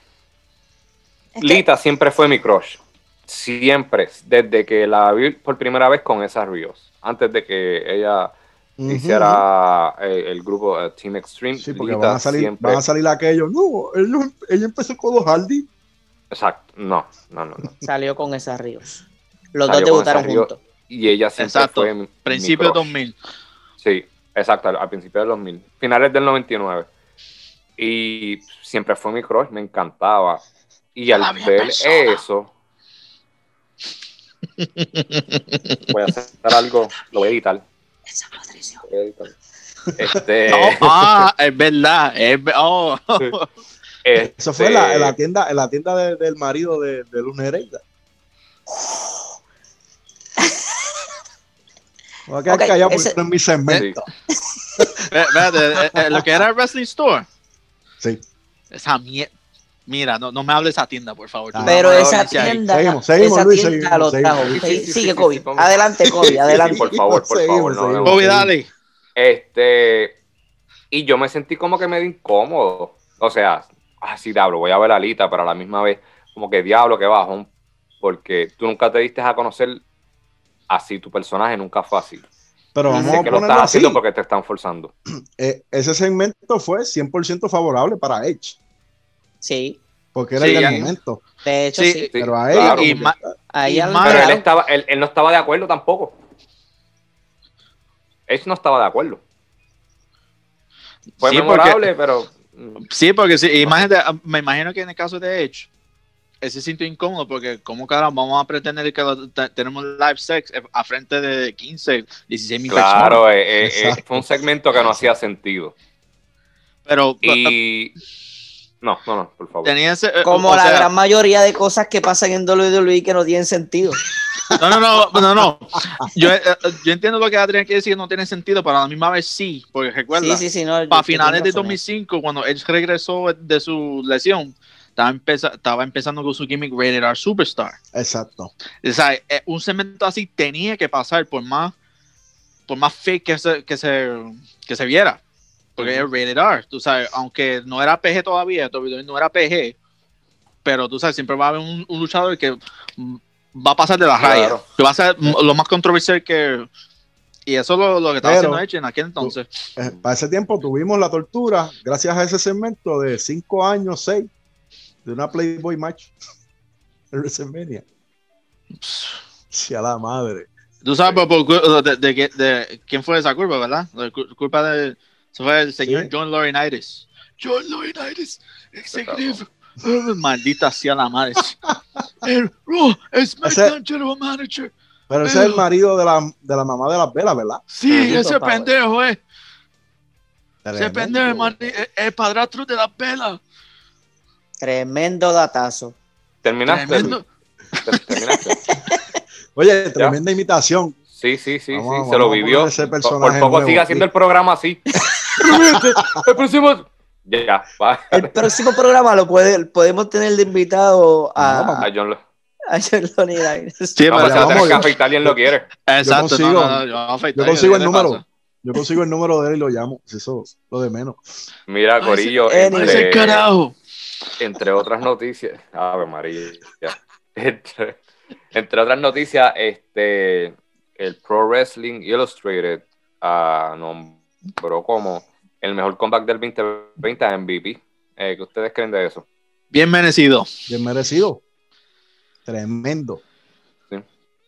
[SPEAKER 2] Es que-
[SPEAKER 1] Lita siempre fue mi crush. Siempre, desde que la vi por primera vez con esas Rios. Antes de que ella Eh, el grupo eh, Team Extreme.
[SPEAKER 3] Sí, porque
[SPEAKER 1] Lita
[SPEAKER 3] van a salir,
[SPEAKER 1] siempre-
[SPEAKER 3] van a salir aquellos. No, ella, ella empezó con los Hardy.
[SPEAKER 1] Exacto, no, no, no, no.
[SPEAKER 2] Salió con esas Ríos. Los
[SPEAKER 1] Salió
[SPEAKER 2] dos debutaron juntos.
[SPEAKER 1] Y ella siempre
[SPEAKER 4] Exacto.
[SPEAKER 1] fue mi, mi
[SPEAKER 4] Principio de
[SPEAKER 1] crush.
[SPEAKER 4] 2000.
[SPEAKER 1] Sí, exacto, al, al principio del 2000. Finales del 99. Y siempre fue mi crush, me encantaba. Y al ver
[SPEAKER 4] persona.
[SPEAKER 1] eso, voy a hacer algo, lo voy a editar. Este,
[SPEAKER 4] Oh, ah, es verdad. Es, oh.
[SPEAKER 1] este,
[SPEAKER 3] Eso fue en la, en la tienda, en la tienda de- del marido de, de Luz Nereida. Voy a quedar
[SPEAKER 2] Ok,
[SPEAKER 3] callado porque
[SPEAKER 2] ese-
[SPEAKER 3] esto es mi segmento.
[SPEAKER 4] Espérate, eh, eh, lo que era el Wrestling Store.
[SPEAKER 3] Sí.
[SPEAKER 4] Esa mierda. Mira, no, no me hables de esa tienda, por favor.
[SPEAKER 3] Ah,
[SPEAKER 2] Pero esa tienda,
[SPEAKER 3] Seguimos, seguimos,
[SPEAKER 2] esa
[SPEAKER 3] Luis,
[SPEAKER 2] tienda
[SPEAKER 3] seguimos,
[SPEAKER 2] lo
[SPEAKER 3] seguimos.
[SPEAKER 2] trajo.
[SPEAKER 1] Sí, sí,
[SPEAKER 2] Sí,
[SPEAKER 1] sí,
[SPEAKER 2] Sigue,
[SPEAKER 1] sí,
[SPEAKER 2] Kobe. adelante, Kobe,
[SPEAKER 1] Sí,
[SPEAKER 2] adelante.
[SPEAKER 1] por favor, por
[SPEAKER 3] Seguimos,
[SPEAKER 1] favor. no, no,
[SPEAKER 3] seguimos.
[SPEAKER 4] Kobe, dale.
[SPEAKER 1] Este, y yo me sentí como que medio incómodo. O sea, así diablo, voy a ver a Alita, pero a la misma vez, como que diablo, que bajón. Porque tú nunca te diste a conocer así, tu personaje nunca fue así.
[SPEAKER 3] Pero vamos
[SPEAKER 1] Sé
[SPEAKER 3] a
[SPEAKER 1] que lo estás
[SPEAKER 3] así.
[SPEAKER 1] haciendo porque te están forzando.
[SPEAKER 3] Eh, ese segmento fue 100% favorable para Edge,
[SPEAKER 2] Sí,
[SPEAKER 3] porque era
[SPEAKER 4] Sí,
[SPEAKER 3] el momento.
[SPEAKER 2] de hecho,
[SPEAKER 4] Sí,
[SPEAKER 3] Pero a
[SPEAKER 1] claro.
[SPEAKER 3] ella,
[SPEAKER 4] Y ma- más-
[SPEAKER 1] Pero él, estaba, él, él no estaba de acuerdo tampoco. Edge no estaba de acuerdo. Fue
[SPEAKER 4] Sí,
[SPEAKER 1] memorable, pero. mm,
[SPEAKER 4] Sí, porque sí, imagínate, ah, me imagino que en el caso de Edge, él se sintió incómodo porque como cara vamos a pretender que lo- tenemos live sex a frente de 15, 16 mil personas.
[SPEAKER 1] Claro, eh, eh, eh, fue un segmento que no hacía sentido.
[SPEAKER 4] Pero
[SPEAKER 1] Y. No, no, no, por favor.
[SPEAKER 4] tenía ese... eh,
[SPEAKER 2] Como
[SPEAKER 4] o
[SPEAKER 2] la
[SPEAKER 4] sea,
[SPEAKER 2] gran mayoría de cosas que pasan en WWE que no tienen sentido.
[SPEAKER 4] No, no, no, no, no. Yo, eh, yo entiendo lo que Adrián quiere decir, no tiene sentido, pero a la misma vez sí, porque recuerda,
[SPEAKER 2] Sí, sí, sí. No,
[SPEAKER 4] para finales de
[SPEAKER 2] tengo razón.
[SPEAKER 4] 2005, cuando Edge regresó de su lesión, estaba, empeza- estaba empezando con su gimmick Rated R Superstar.
[SPEAKER 3] Exacto.
[SPEAKER 4] O sea, eh, un segmento así tenía que pasar por más, por más fake que se, que se, que se viera. Porque es rated R, tú sabes, aunque no era PG todavía, todavía no era PG, pero tú sabes, siempre va a haber un, un luchador que va a pasar de la raya,
[SPEAKER 1] Claro.
[SPEAKER 4] que va a ser lo más controversial que... Y eso es lo, lo que estaba
[SPEAKER 3] Pero-
[SPEAKER 4] haciendo Edge en aquel entonces.
[SPEAKER 3] Eh, para ese tiempo tuvimos la tortura, gracias a ese segmento de 5 años, 6, de una Playboy match en WrestleMania. Sí, a la madre.
[SPEAKER 4] Tú sabes por, de, de, de- de- quién fue esa culpa, ¿verdad? Culpa de... Eso fue el señor
[SPEAKER 3] Sí.
[SPEAKER 4] John Laurinaitis. John Laurinaitis, executive. Maldita sea la madre. El, oh, es SmackDown General Manager.
[SPEAKER 3] Pero ese es el marido de la, de la mamá de las velas, ¿verdad?
[SPEAKER 4] Sí,
[SPEAKER 3] Maldito
[SPEAKER 4] ese pendejo, eh. Ese pendejo, es el padrastro de la vela.
[SPEAKER 2] Tremendo datazo.
[SPEAKER 1] ¿Terminaste?
[SPEAKER 4] Tremendo.
[SPEAKER 1] ¿Terminaste?
[SPEAKER 3] Oye, tremenda imitación.
[SPEAKER 1] Sí, sí, sí,
[SPEAKER 3] Vamos-
[SPEAKER 1] sí,
[SPEAKER 3] vamos
[SPEAKER 1] se lo vivió. Por- Por poco
[SPEAKER 3] nuevo
[SPEAKER 1] sigue haciendo el programa así. el próximo. Ya, va.
[SPEAKER 2] El próximo programa lo puede, podemos tener de invitado a,
[SPEAKER 1] A John
[SPEAKER 2] a John Lonnie Dynasty.
[SPEAKER 4] Sí,
[SPEAKER 1] Vamos,
[SPEAKER 4] pero-
[SPEAKER 1] se va a tener
[SPEAKER 3] vamos,
[SPEAKER 1] que
[SPEAKER 3] yo-
[SPEAKER 1] afeitar, alguien lo quiere.
[SPEAKER 4] Exacto,
[SPEAKER 3] consigo-
[SPEAKER 4] no, no, no, yo a
[SPEAKER 3] Yo consigo
[SPEAKER 4] ¿qué
[SPEAKER 3] el número.
[SPEAKER 4] pasa?
[SPEAKER 3] Yo consigo el número de él y lo llamo. Eso es lo de menos.
[SPEAKER 1] Mira, Corillo,
[SPEAKER 2] Ese
[SPEAKER 1] entre,
[SPEAKER 4] carajo.
[SPEAKER 1] entre otras noticias, Ave María, entre, entre otras noticias, este, el Pro Wrestling Illustrated ah, nombró como el mejor comeback del 2020 a MVP. Eh, ¿Qué ustedes creen de eso?
[SPEAKER 4] Bien merecido.
[SPEAKER 3] Bien merecido. Tremendo.
[SPEAKER 1] Sí.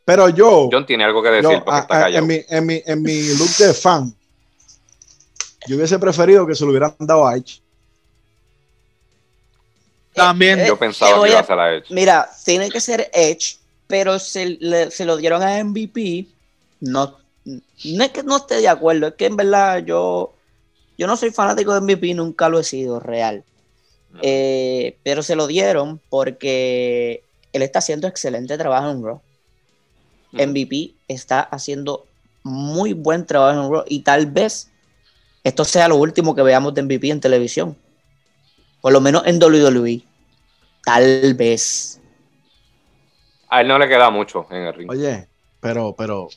[SPEAKER 3] Pero yo,
[SPEAKER 1] John tiene algo que
[SPEAKER 3] yo,
[SPEAKER 1] decir porque
[SPEAKER 3] a-
[SPEAKER 1] está
[SPEAKER 3] a-
[SPEAKER 1] callado.
[SPEAKER 3] en, mi, en, mi, en mi look de fan, yo hubiese preferido que se lo hubieran dado a Edge.
[SPEAKER 4] También.
[SPEAKER 2] Eh,
[SPEAKER 1] Yo pensaba que iba
[SPEAKER 2] a-
[SPEAKER 1] a ser la Edge.
[SPEAKER 2] Mira, tiene que ser Edge, pero se, le- se lo dieron a MVP. No, no es que no esté de acuerdo, es que en verdad yo, yo no soy fanático de MVP, nunca lo he sido real. Eh, pero se lo dieron porque él está haciendo excelente trabajo en Raw. MVP está haciendo muy buen trabajo en Raw y tal vez esto sea lo último que veamos de MVP en televisión. Por lo menos en WWE. Tal vez.
[SPEAKER 1] A él no le queda mucho en el ring.
[SPEAKER 3] Oye, pero, pero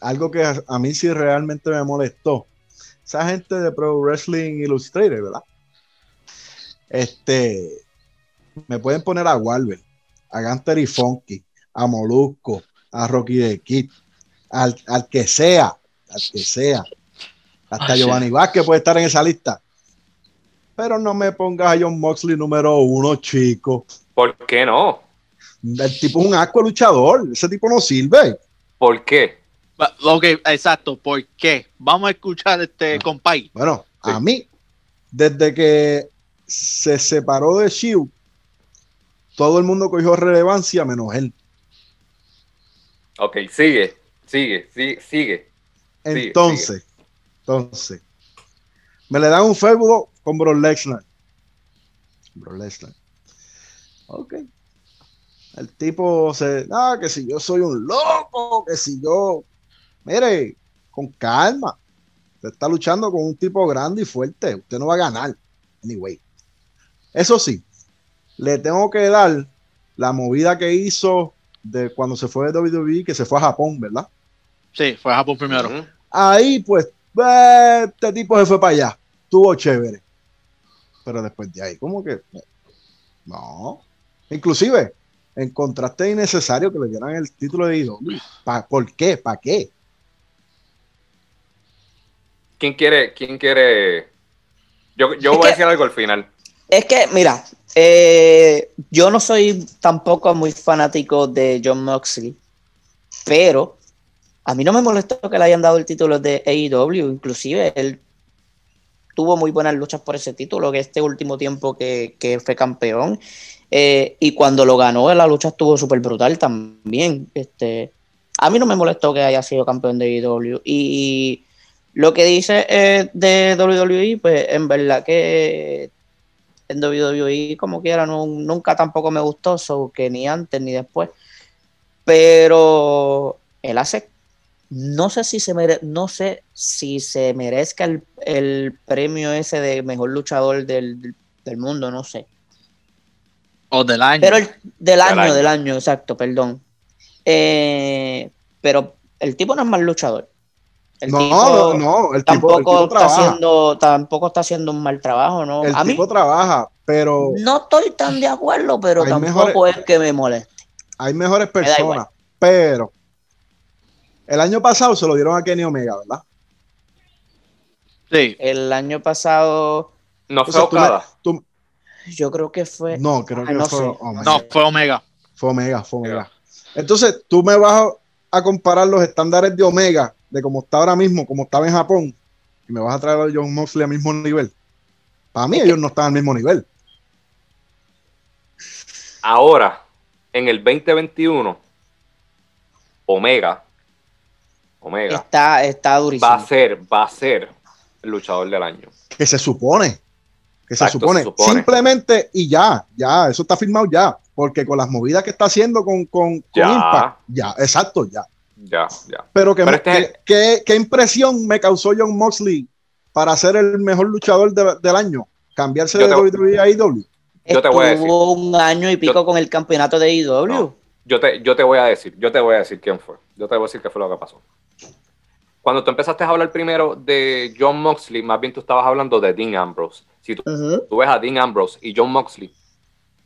[SPEAKER 3] algo que a, a mí sí realmente me molestó. Esa gente de Pro Wrestling Illustrated, ¿verdad? Este, me pueden poner a Walver, a Gunter y Funky, a Molusco, a Rocky de Kid, al, al que sea, al que sea. Hasta. Giovanni Vázquez puede estar en esa lista. Pero no me pongas a John Moxley número uno, chico.
[SPEAKER 1] ¿Por qué no?
[SPEAKER 3] El tipo es un asco luchador. Ese tipo no sirve.
[SPEAKER 1] ¿Por qué?
[SPEAKER 4] Ok, exacto. ¿Por qué? Vamos a escuchar este
[SPEAKER 3] Ah.
[SPEAKER 4] compay.
[SPEAKER 3] Bueno,
[SPEAKER 1] Sí.
[SPEAKER 3] a mí, desde que se separó de Shield, todo el mundo cogió relevancia menos él.
[SPEAKER 1] Ok, sigue, sigue, sigue, sigue. Sigue,
[SPEAKER 3] Entonces, entonces, me le dan un feudo con Brock Lesnar. Brock Lesnar. Ok. El tipo se, ah, que si yo soy un loco, que si yo, mire, con calma. Usted está luchando con un tipo grande y fuerte. Usted no va a ganar. Anyway. Eso sí, le tengo que dar la movida que hizo de cuando se fue de WWE, que se fue a Japón, ¿verdad?
[SPEAKER 4] Sí, fue a Japón primero.
[SPEAKER 3] Ahí, pues, eh, este tipo se fue para allá. Estuvo chévere. Pero después de ahí, ¿cómo que? No. Inclusive, encontraste innecesario que le dieran el título de IW. ¿Pa- ¿Por qué? ¿Para qué?
[SPEAKER 1] ¿Quién quiere, quién quiere? Yo, yo voy
[SPEAKER 2] que-
[SPEAKER 1] a decir algo al final.
[SPEAKER 2] Es que, mira, eh, yo no soy tampoco muy fanático de John Moxley, pero a mí no me molestó que le hayan dado el título de AEW, inclusive él tuvo muy buenas luchas por ese título, que este último tiempo que, que fue campeón, eh, y cuando lo ganó la lucha estuvo súper brutal también. Este, a mí no me molestó que haya sido campeón de AEW, y lo que dice eh, de WWE, pues en verdad que en WWE como quiera no- nunca tampoco me gustó, so que ni antes ni después. Pero él hace, no sé si se mere- no sé si se merezca el, el premio ese de mejor luchador del, del- mundo, no sé.
[SPEAKER 4] O del año.
[SPEAKER 2] Pero el, del año,
[SPEAKER 1] año.
[SPEAKER 2] del año, exacto, perdón. Eh, pero el tipo no es mal luchador. El
[SPEAKER 3] no,
[SPEAKER 2] tipo
[SPEAKER 3] no, no. El tipo, el
[SPEAKER 2] tampoco
[SPEAKER 3] tipo
[SPEAKER 2] está haciendo, tampoco está haciendo un mal trabajo, ¿no?
[SPEAKER 3] el
[SPEAKER 2] A mí
[SPEAKER 3] tipo trabaja, pero
[SPEAKER 2] no estoy tan de acuerdo, pero
[SPEAKER 3] Hay
[SPEAKER 2] tampoco
[SPEAKER 3] mejores-
[SPEAKER 2] es que me moleste.
[SPEAKER 3] hay mejores personas. Pero el año pasado se lo dieron a Kenny Omega, ¿verdad?
[SPEAKER 4] Sí.
[SPEAKER 2] El año pasado,
[SPEAKER 1] No fue
[SPEAKER 3] Entonces, tú me-
[SPEAKER 1] Okada.
[SPEAKER 3] tú-
[SPEAKER 2] yo creo que fue.
[SPEAKER 3] no, creo
[SPEAKER 2] Ay,
[SPEAKER 3] que
[SPEAKER 2] no
[SPEAKER 3] fue
[SPEAKER 2] sé.
[SPEAKER 3] Omega.
[SPEAKER 4] No, fue Omega.
[SPEAKER 3] Fue Omega, fue Omega. Entonces, tú me vas a, a comparar los estándares de Omega, de cómo está ahora mismo, como estaba en Japón, y me vas a traer a John Moxley al mismo nivel. Para mí, ellos no están al mismo nivel.
[SPEAKER 1] Ahora, en el 2021, Omega, Omega
[SPEAKER 2] Está, está durísimo.
[SPEAKER 1] va a ser, va a ser el luchador del año.
[SPEAKER 3] Que se supone. Que
[SPEAKER 1] Exacto,
[SPEAKER 3] se, supone.
[SPEAKER 1] se supone.
[SPEAKER 3] Simplemente, y ya, ya, eso está firmado ya. Porque con las movidas que está haciendo con, con, con
[SPEAKER 1] Ya.
[SPEAKER 3] Impact, ya, exacto, ya.
[SPEAKER 1] Ya, ya.
[SPEAKER 3] Pero, que
[SPEAKER 1] Pero
[SPEAKER 3] me-
[SPEAKER 1] este es-
[SPEAKER 3] que- que- ¿qué impresión me causó John Moxley para ser el mejor luchador de- del año? cambiarse
[SPEAKER 1] Yo
[SPEAKER 3] de
[SPEAKER 1] te-
[SPEAKER 3] WWE a IW.
[SPEAKER 1] Yo te voy a
[SPEAKER 2] Estuvo un año y pico
[SPEAKER 1] Yo-
[SPEAKER 2] con el campeonato de IW.
[SPEAKER 1] No. Yo te, yo te voy a decir, yo te voy a decir quién fue. Yo te voy a decir qué fue lo que pasó. Cuando tú empezaste a hablar primero de John Moxley, más bien tú estabas hablando de Dean Ambrose. Si tú, tú ves a Dean Ambrose y John Moxley,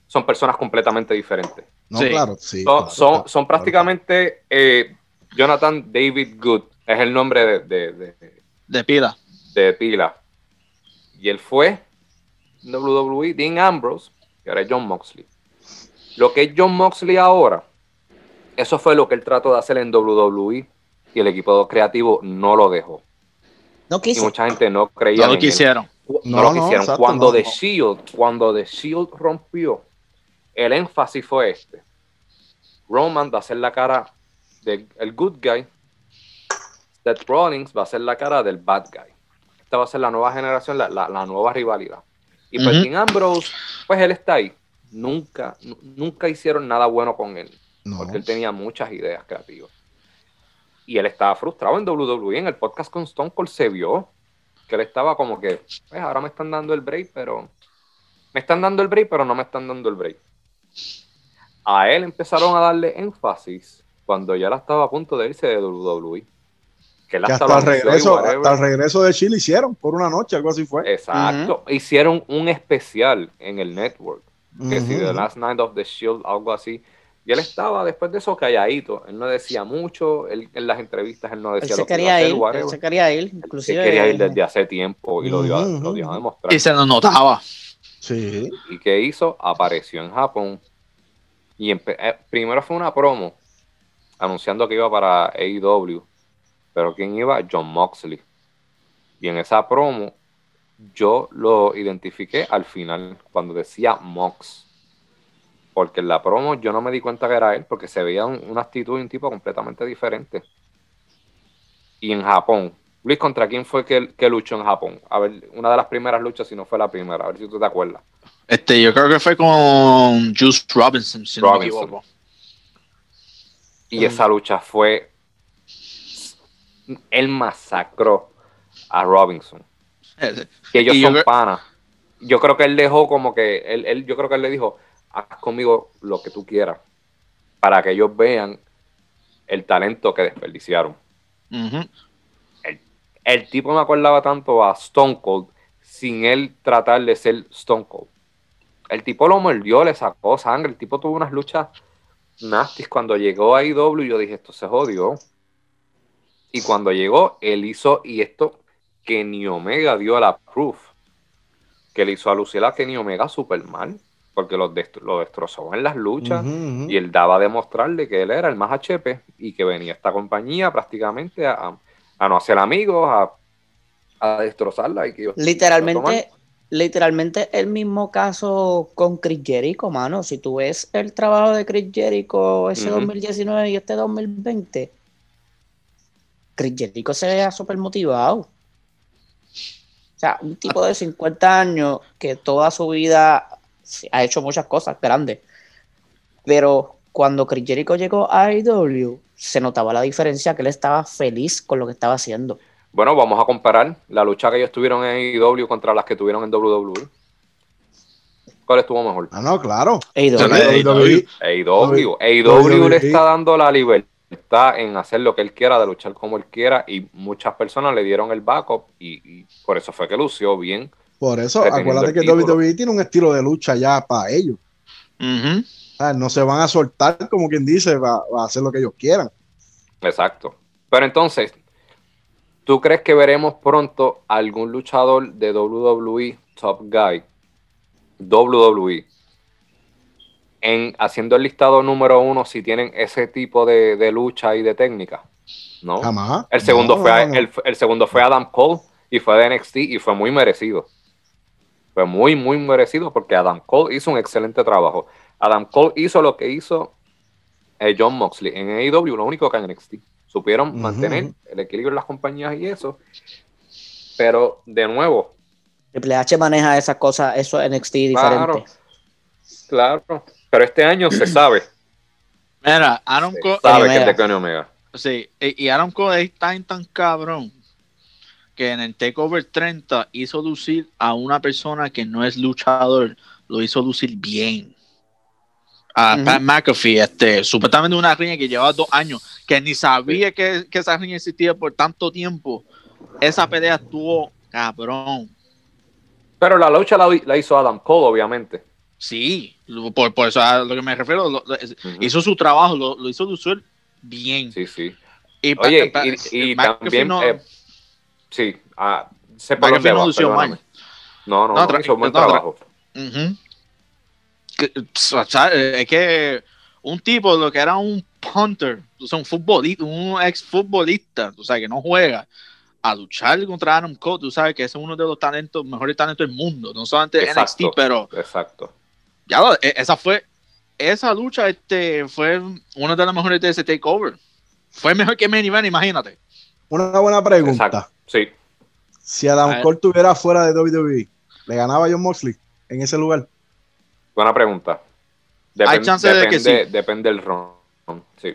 [SPEAKER 1] son personas completamente diferentes.
[SPEAKER 3] No,
[SPEAKER 4] Sí.
[SPEAKER 3] claro, sí.
[SPEAKER 1] Son,
[SPEAKER 3] claro,
[SPEAKER 1] son,
[SPEAKER 3] claro,
[SPEAKER 1] son
[SPEAKER 3] claro.
[SPEAKER 1] prácticamente eh, Jonathan David Good, es el nombre de, de- de-
[SPEAKER 4] De pila.
[SPEAKER 1] de pila. Y él fue WWE, Dean Ambrose, y ahora es John Moxley. Lo que es John Moxley ahora, eso fue lo que él trató de hacer en WWE y el equipo creativo no lo dejó.
[SPEAKER 2] No
[SPEAKER 1] Y
[SPEAKER 2] quiso.
[SPEAKER 1] mucha gente no creía
[SPEAKER 4] No lo quisieron.
[SPEAKER 1] No,
[SPEAKER 3] No,
[SPEAKER 1] lo quisieron.
[SPEAKER 3] exacto,
[SPEAKER 1] cuando
[SPEAKER 3] no,
[SPEAKER 1] The. Shield, cuando The Shield rompió, el énfasis fue este. Roman va a ser la cara del el good guy. Seth Rollins va a ser la cara del bad guy. Esta va a ser la nueva generación, la, la- la nueva rivalidad. Y pues
[SPEAKER 4] Ujú.
[SPEAKER 1] Dean Ambrose, pues él está ahí. Nunca, nu- nunca hicieron nada bueno con él.
[SPEAKER 3] No.
[SPEAKER 1] Porque él tenía muchas ideas creativas. Y él estaba frustrado en WWE. En el podcast con Stone Cold se vio que él estaba como que, pues ahora me están dando el break, pero me están dando el break, pero no me están dando el break. A él empezaron a darle énfasis cuando ya él estaba a punto de irse de WWE. Que él
[SPEAKER 3] Que
[SPEAKER 1] hasta lo
[SPEAKER 3] el, regreso, hasta el regreso de Chile hicieron por una noche, algo así fue.
[SPEAKER 1] Exacto. Hicieron un especial en el network. Que si. The Last Night of the Shield, algo así. Y él estaba después de eso calladito. Él no decía mucho. Él, en las entrevistas él no
[SPEAKER 2] Él
[SPEAKER 1] decía
[SPEAKER 2] se
[SPEAKER 1] lo que iba a
[SPEAKER 2] quería
[SPEAKER 1] hacer,
[SPEAKER 2] ir. Él se quería ir.
[SPEAKER 1] Se
[SPEAKER 2] Inclusive.
[SPEAKER 1] quería ir desde hace tiempo y lo dio, a- lo dio a demostrar.
[SPEAKER 4] Y se nos notaba.
[SPEAKER 3] Sí.
[SPEAKER 1] ¿Y qué hizo? Apareció en Japón. Y eh, primero fue una promo anunciando que iba para AEW. Pero ¿quién iba? John Moxley. Y en esa promo yo lo identifiqué al final, cuando decía Mox. Porque en la promo yo no me di cuenta que era él, porque se veía un- una actitud y un tipo completamente diferente. Y en Japón, Luis, ¿contra quién fue que, que luchó en Japón? A ver, una de las primeras luchas, si no fue la primera, a ver si tú te acuerdas.
[SPEAKER 4] Este, yo creo que fue con Juice Robinson, si no me
[SPEAKER 1] Robinson.
[SPEAKER 4] equivoco.
[SPEAKER 1] Y esa lucha fue. Él masacró a Robinson. Que ellos
[SPEAKER 4] Y yo
[SPEAKER 1] son
[SPEAKER 4] creo-
[SPEAKER 1] panas. Yo creo que él dejó como que. Él, él- yo creo que él le dijo: haz conmigo lo que tú quieras. Para que ellos vean el talento que desperdiciaron.
[SPEAKER 4] Ujú.
[SPEAKER 1] El tipo me acordaba tanto a Stone Cold sin él tratar de ser Stone Cold. El tipo lo mordió, le sacó sangre. El tipo tuvo unas luchas nasty. Cuando llegó a IW, yo dije, esto se jodió. Y cuando llegó, él hizo, y esto, Kenny Omega dio la proof. Que le hizo a lucir a Kenny Omega super mal. Porque lo, destro- lo destrozó en las luchas. Y él daba a demostrarle que él era el más HP y que venía esta compañía prácticamente a, a- a no hacer amigos, a, a destrozarla. Y que
[SPEAKER 2] Literalmente, literalmente el mismo caso con Chris Jericho, mano. Si tú ves el trabajo de Chris Jericho ese
[SPEAKER 1] Ujú.
[SPEAKER 2] 2019 y este 2020, Chris Jericho se vea súper motivado. O sea, un tipo de 50 años que toda su vida ha hecho muchas cosas grandes. Pero cuando Chris Jericho llegó a AEW, se notaba la diferencia que él estaba feliz con lo que estaba haciendo.
[SPEAKER 1] Bueno, vamos a comparar la lucha que ellos tuvieron en IW contra las que tuvieron en WWE. ¿Cuál estuvo mejor?
[SPEAKER 3] Ah, no, claro.
[SPEAKER 2] AEW.
[SPEAKER 3] WWE,
[SPEAKER 1] AEW. AEW
[SPEAKER 3] WWE.
[SPEAKER 1] le está dando la libertad en hacer lo que él quiera, de luchar como él quiera, y muchas personas le dieron el backup, y, y por eso fue que lució bien.
[SPEAKER 3] Por eso, acuérdate que. WWE tiene un estilo de lucha ya para ellos. Ah, No se van a soltar, como quien dice, va, va a hacer lo que ellos quieran.
[SPEAKER 1] Exacto. Pero entonces, ¿tú crees que veremos pronto algún luchador de WWE Top Guy, WWE, en haciendo el listado número uno si tienen ese tipo de, de lucha y de técnica? ¿No?
[SPEAKER 3] Jamás.
[SPEAKER 1] El segundo,
[SPEAKER 3] No,
[SPEAKER 1] fue,
[SPEAKER 3] no, no.
[SPEAKER 1] El, el segundo fue Adam Cole y fue de NXT y fue muy merecido. Fue muy, muy merecido porque Adam Cole hizo un excelente trabajo. Adam Cole hizo lo que hizo eh, John Moxley en AEW, lo único que en NXT. Supieron mantener el equilibrio en las compañías y eso. Pero, de nuevo,
[SPEAKER 2] Triple H maneja esas cosas, eso es NXT
[SPEAKER 1] Claro.
[SPEAKER 2] diferente.
[SPEAKER 1] claro. Pero este año se sabe.
[SPEAKER 4] Mira, Aaron Cole,
[SPEAKER 1] sabe que
[SPEAKER 2] Omega.
[SPEAKER 1] es de Kenny Omega.
[SPEAKER 4] sí, y Aaron Cole está en tan cabrón que que en el Takeover 30 hizo lucir a una persona que no es luchador, lo hizo lucir bien. A
[SPEAKER 2] Ujú.
[SPEAKER 4] Pat McAfee, este, supuestamente una riña que llevaba dos años, que ni sabía que, que esa riña existía por tanto tiempo. Esa pelea estuvo cabrón.
[SPEAKER 1] Pero la lucha la, la hizo Adam Cole, obviamente.
[SPEAKER 4] Sí, por, por eso a lo que me refiero, lo- lo- es-
[SPEAKER 1] Ujú.
[SPEAKER 4] hizo su trabajo, lo, lo hizo lucir bien.
[SPEAKER 1] Sí, sí.
[SPEAKER 4] Y
[SPEAKER 1] Oye,
[SPEAKER 4] pa-
[SPEAKER 1] y, y
[SPEAKER 4] McAfee
[SPEAKER 1] también.
[SPEAKER 4] no-
[SPEAKER 1] eh, sí, ah, por
[SPEAKER 4] McAfee
[SPEAKER 1] dónde
[SPEAKER 4] no lució mal.
[SPEAKER 1] No, no,
[SPEAKER 4] No,
[SPEAKER 1] no, hizo buen trabajo.
[SPEAKER 4] Ujú. Que, o sea, Es que un tipo, lo que era un punter, o sea, un futbolista, un ex futbolista, o sea, que no juega, a luchar contra Adam Cole, tú sabes que ese es uno de los talentos, mejores talentos del mundo, no solamente
[SPEAKER 1] Exacto.
[SPEAKER 4] NXT, pero
[SPEAKER 1] Exacto.
[SPEAKER 4] ya lo- e- esa fue, esa lucha este, fue una de las mejores de ese takeover. Fue mejor que Main Event, imagínate.
[SPEAKER 3] Una buena pregunta.
[SPEAKER 1] Exacto. Sí.
[SPEAKER 3] Si Adam. Cole estuviera fuera de WWE, ¿le ganaba John Moxley en ese lugar?
[SPEAKER 1] Buena pregunta.
[SPEAKER 4] Hay chance de que sí.
[SPEAKER 1] depende del ron. Sí.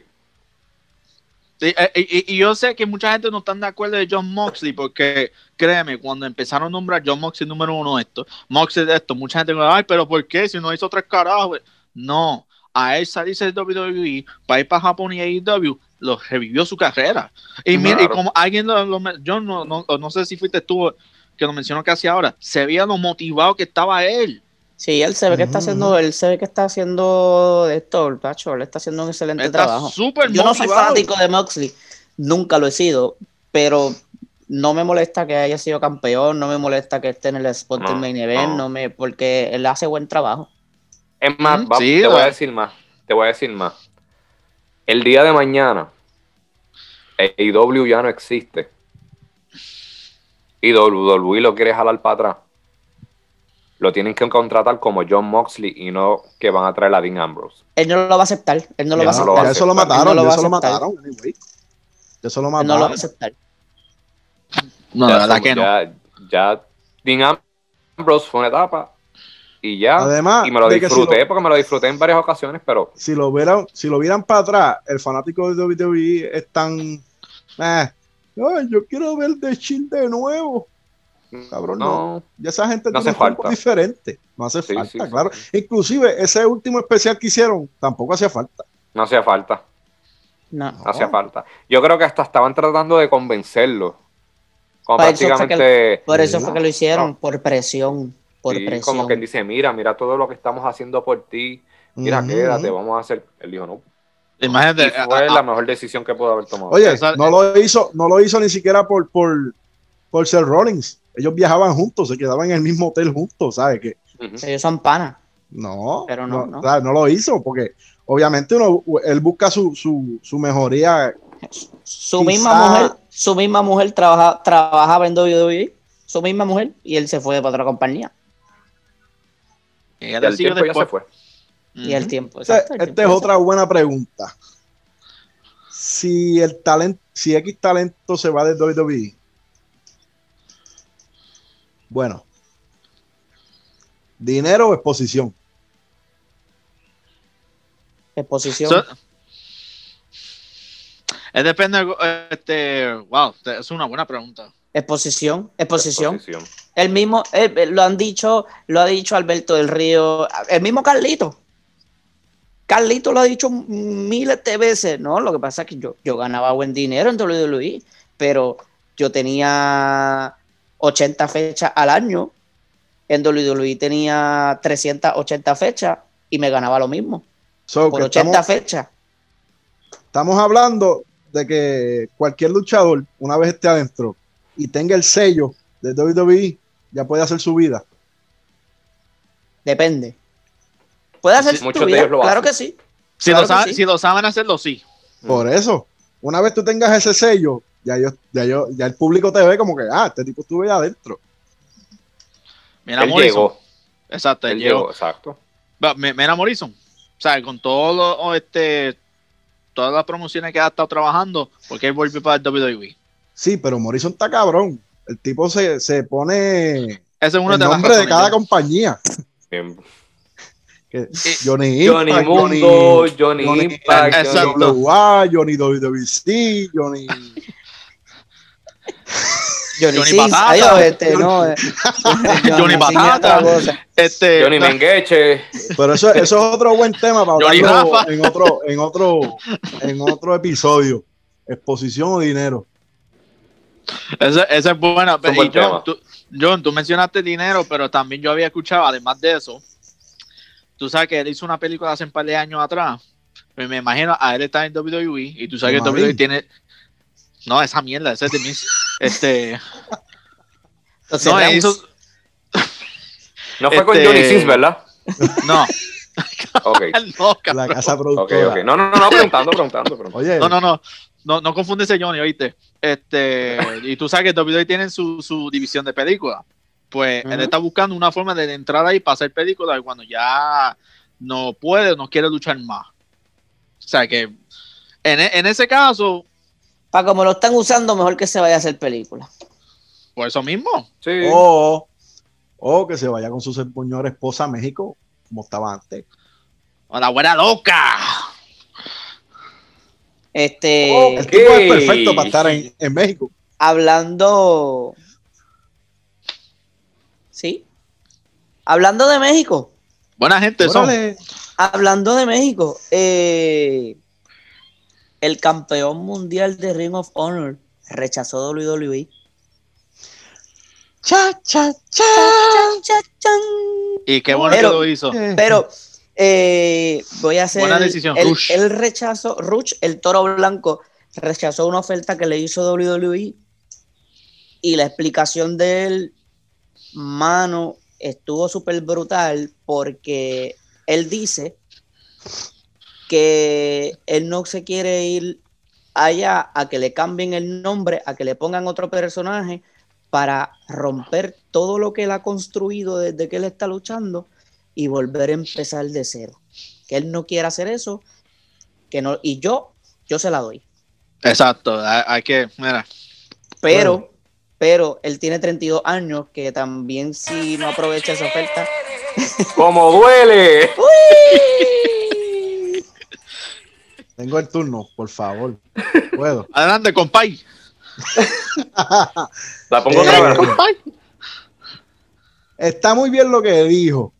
[SPEAKER 4] Sí, eh, y, y yo sé que mucha gente no está de acuerdo de John Moxley porque créeme, cuando empezaron a nombrar John Moxley número uno esto, Moxley de esto, mucha gente dice, ay, pero ¿por qué? Si no hizo tres carajos. No, a él salirse de WWE para ir para Japón y AEW, lo revivió su carrera. Y mira, y
[SPEAKER 1] Claro.
[SPEAKER 4] como alguien lo, yo no, no, no sé si fuiste tú que lo mencionó casi ahora, se veía lo motivado que estaba él.
[SPEAKER 2] Sí, él se ve que está haciendo, él se ve que está haciendo de esto, el Pacho, él está haciendo un excelente
[SPEAKER 4] Está
[SPEAKER 2] trabajo.
[SPEAKER 4] súper
[SPEAKER 2] Yo no soy fanático de Moxley, nunca lo he sido, pero no me molesta que haya sido campeón, no me molesta que esté en el spot
[SPEAKER 1] No,
[SPEAKER 2] del main event,
[SPEAKER 1] no.
[SPEAKER 2] no me, porque él hace buen trabajo.
[SPEAKER 1] Es más, va-
[SPEAKER 4] sí,
[SPEAKER 1] te voy a decir más. Te voy a decir más. El día de mañana, AEW ya no existe. Y WWE lo quiere jalar para atrás. Lo tienen que contratar como John Moxley y no que van a traer a Dean Ambrose.
[SPEAKER 2] Él no lo va a aceptar, él no lo va a
[SPEAKER 1] no lo
[SPEAKER 2] aceptar.
[SPEAKER 3] eso lo
[SPEAKER 2] no
[SPEAKER 3] mataron,
[SPEAKER 2] lo
[SPEAKER 3] eso lo mataron. anyway. Eso lo
[SPEAKER 2] Él no lo va
[SPEAKER 3] mataron.
[SPEAKER 2] a aceptar.
[SPEAKER 4] No,
[SPEAKER 1] ya,
[SPEAKER 4] la verdad que no.
[SPEAKER 1] ya, ya Dean Ambrose fue una etapa y ya.
[SPEAKER 3] Además
[SPEAKER 1] y me lo
[SPEAKER 3] si
[SPEAKER 1] disfruté
[SPEAKER 3] lo-
[SPEAKER 1] porque me lo disfruté en varias ocasiones, pero
[SPEAKER 3] Si lo vieran, si lo vieran para atrás, el fanático de WWE es tan. eh, "Ay, yo quiero ver The Shield de nuevo. Cabrón, no.
[SPEAKER 1] no.
[SPEAKER 3] Ya esa gente
[SPEAKER 1] No
[SPEAKER 3] tiene
[SPEAKER 1] hace falta.
[SPEAKER 3] diferente. No hace
[SPEAKER 1] Sí,
[SPEAKER 3] falta,
[SPEAKER 1] sí, sí.
[SPEAKER 3] claro. Inclusive ese último especial que hicieron tampoco hacía falta.
[SPEAKER 1] No hacía falta.
[SPEAKER 2] No.
[SPEAKER 1] No hacía falta. Yo creo que hasta estaban tratando de convencerlo. Como
[SPEAKER 2] Por eso fue
[SPEAKER 1] prácticamente.
[SPEAKER 2] Por eso fue que lo hicieron,
[SPEAKER 1] No.
[SPEAKER 2] por presión, por
[SPEAKER 1] sí,
[SPEAKER 2] presión.
[SPEAKER 1] como que dice, mira, mira todo lo que estamos haciendo por ti. Mira, quédate, vamos a hacer. Él dijo, no.
[SPEAKER 4] Imagínate,
[SPEAKER 1] Y fue
[SPEAKER 4] a- a-
[SPEAKER 1] la mejor decisión que pudo haber tomado.
[SPEAKER 3] Oye, no lo hizo, no lo hizo ni siquiera por, por, por ser Rollins. Ellos viajaban juntos, se quedaban en el mismo hotel juntos, ¿sabes? Que.
[SPEAKER 2] Ellos son panas.
[SPEAKER 3] no,
[SPEAKER 2] Pero no, no.
[SPEAKER 3] sea, no lo hizo, porque obviamente uno, él busca su, su, su mejoría.
[SPEAKER 2] Su
[SPEAKER 3] Quizá-
[SPEAKER 2] misma mujer, su misma mujer trabaja, trabajaba en WWE, su misma mujer, y él se fue para otra compañía.
[SPEAKER 1] Y
[SPEAKER 4] decidió
[SPEAKER 1] tiempo ya se
[SPEAKER 4] después.
[SPEAKER 1] fue.
[SPEAKER 2] Y el tiempo.
[SPEAKER 3] Esta
[SPEAKER 2] exacto, el
[SPEAKER 3] esta es otra buena pregunta. Si el talento, si X talento se va de WWE, bueno, dinero o exposición.
[SPEAKER 2] Exposición.
[SPEAKER 4] So- es depende, este, wow, es una buena pregunta.
[SPEAKER 2] exposición, exposición.
[SPEAKER 1] Exposición.
[SPEAKER 2] El mismo, eh, eh, lo han dicho, lo ha dicho Alberto del Río, el mismo Carlito. Carlito lo ha dicho miles de veces, ¿no? Lo que pasa es que yo, yo ganaba buen dinero en WWE, pero yo tenía 80 fechas al año. En WWE tenía 380 fechas y me ganaba lo mismo.
[SPEAKER 3] So,
[SPEAKER 2] Por
[SPEAKER 3] que
[SPEAKER 2] 80
[SPEAKER 3] estamos,
[SPEAKER 2] fechas.
[SPEAKER 3] estamos hablando de que cualquier luchador, una vez esté adentro y tenga el sello de WWE, ya puede hacer su vida.
[SPEAKER 2] Depende. ¿Puede hacer
[SPEAKER 1] Sí,
[SPEAKER 2] su vida? Claro que sí.
[SPEAKER 4] Si,
[SPEAKER 2] Claro
[SPEAKER 4] lo
[SPEAKER 2] que
[SPEAKER 4] saben,
[SPEAKER 2] sí.
[SPEAKER 4] si lo saben hacerlo, sí.
[SPEAKER 3] Por eso, una vez tú tengas ese sello, ya yo, ya yo, ya el público te ve como que, ah, este tipo estuvo ahí adentro.
[SPEAKER 4] Mira,
[SPEAKER 1] Él
[SPEAKER 4] Morrison.
[SPEAKER 1] llegó.
[SPEAKER 4] Exacto, él
[SPEAKER 1] Él
[SPEAKER 4] llegó.
[SPEAKER 1] llegó, exacto.
[SPEAKER 4] Mira, Morrison. O sea, con todo lo, este, todas las promociones que ha estado trabajando, porque él volvió para el WWE.
[SPEAKER 3] Sí, pero Morrison está cabrón. El tipo se, se pone
[SPEAKER 4] Ese es uno
[SPEAKER 3] el
[SPEAKER 4] de
[SPEAKER 3] nombre de cada compañía. Johnny
[SPEAKER 1] Johnny
[SPEAKER 3] Impact,
[SPEAKER 1] Mundo, Johnny,
[SPEAKER 3] Johnny-
[SPEAKER 1] Impact. Johnny-
[SPEAKER 3] Johnny WWC, Johnny.
[SPEAKER 2] Johnny,
[SPEAKER 4] Johnny
[SPEAKER 2] adiós, este, no, eh,
[SPEAKER 4] Johnny
[SPEAKER 2] cosa.
[SPEAKER 4] Este,
[SPEAKER 1] Johnny Mengeche.
[SPEAKER 3] Pero eso, eso es otro buen tema para
[SPEAKER 4] Johnny
[SPEAKER 3] hablarlo
[SPEAKER 4] Rafa.
[SPEAKER 3] en otro, en otro, en otro episodio. Exposición o dinero.
[SPEAKER 4] Esa, esa es buena.
[SPEAKER 1] un buen
[SPEAKER 4] Y John, tú, John, tú mencionaste dinero, pero también yo había escuchado, además de eso, tú sabes que él hizo una película hace un par de años atrás. pues me imagino, a él está en WWE y tú sabes que. WWE tiene. No, esa mierda, ese es de mis. Este.
[SPEAKER 2] Entonces,
[SPEAKER 4] No, hizo.
[SPEAKER 1] No fue con
[SPEAKER 4] Este-
[SPEAKER 1] Johnny Sins, ¿verdad?
[SPEAKER 4] No,
[SPEAKER 1] Ok.
[SPEAKER 4] no,
[SPEAKER 3] La casa
[SPEAKER 1] Ok,
[SPEAKER 3] productora.
[SPEAKER 1] ok. No, no, no, no, preguntando, preguntando. preguntando.
[SPEAKER 3] Oye,
[SPEAKER 4] No, no, no. No, no confundes ese Johnny, oíste. Este, y tú sabes que WWE tiene su, su división de películas. Pues él
[SPEAKER 2] Ujú.
[SPEAKER 4] está buscando una forma de entrar ahí para hacer películas y cuando ya no puede, no quiere luchar más. O sea que en, e- en ese caso,
[SPEAKER 2] para como lo están usando, mejor que se vaya a hacer película.
[SPEAKER 4] por eso mismo.
[SPEAKER 1] Sí.
[SPEAKER 3] o, o que se vaya con su señora esposa a México, como estaba antes.
[SPEAKER 4] A la buena loca.
[SPEAKER 2] Este.
[SPEAKER 3] El tipo es perfecto para estar en, en México.
[SPEAKER 2] hablando. Sí. Hablando de México.
[SPEAKER 4] Buena gente son.
[SPEAKER 3] Órale.
[SPEAKER 2] Hablando de México. eh, el campeón mundial de Ring of Honor rechazó WWE.
[SPEAKER 3] Cha, cha, cha.
[SPEAKER 2] Chan, chan, chan.
[SPEAKER 4] Y qué bueno
[SPEAKER 2] Pero-
[SPEAKER 4] que lo hizo.
[SPEAKER 2] Pero eh, voy a hacer.
[SPEAKER 4] Buena decisión,
[SPEAKER 2] el,
[SPEAKER 4] Rush.
[SPEAKER 2] el rechazo, Rush, el toro blanco, rechazó una oferta que le hizo WWE. Y la explicación de él, mano, estuvo súper brutal porque él dice que él no se quiere ir allá a que le cambien el nombre, a que le pongan otro personaje para romper todo lo que él ha construido desde que él está luchando y volver a empezar de cero. Que él no quiere hacer eso, que no, y yo, yo se la doy.
[SPEAKER 4] Exacto. Hay, que, mira,
[SPEAKER 2] Pero,
[SPEAKER 3] Bueno.
[SPEAKER 2] pero él tiene 32 años, que también si no aprovecha esa oferta.
[SPEAKER 1] ¡Cómo duele!
[SPEAKER 2] ¡Uy!
[SPEAKER 3] Tengo el turno, por favor. Puedo.
[SPEAKER 4] adelante, compay.
[SPEAKER 1] La pongo
[SPEAKER 3] Eh,
[SPEAKER 1] otra vez.
[SPEAKER 3] Está muy bien lo que dijo,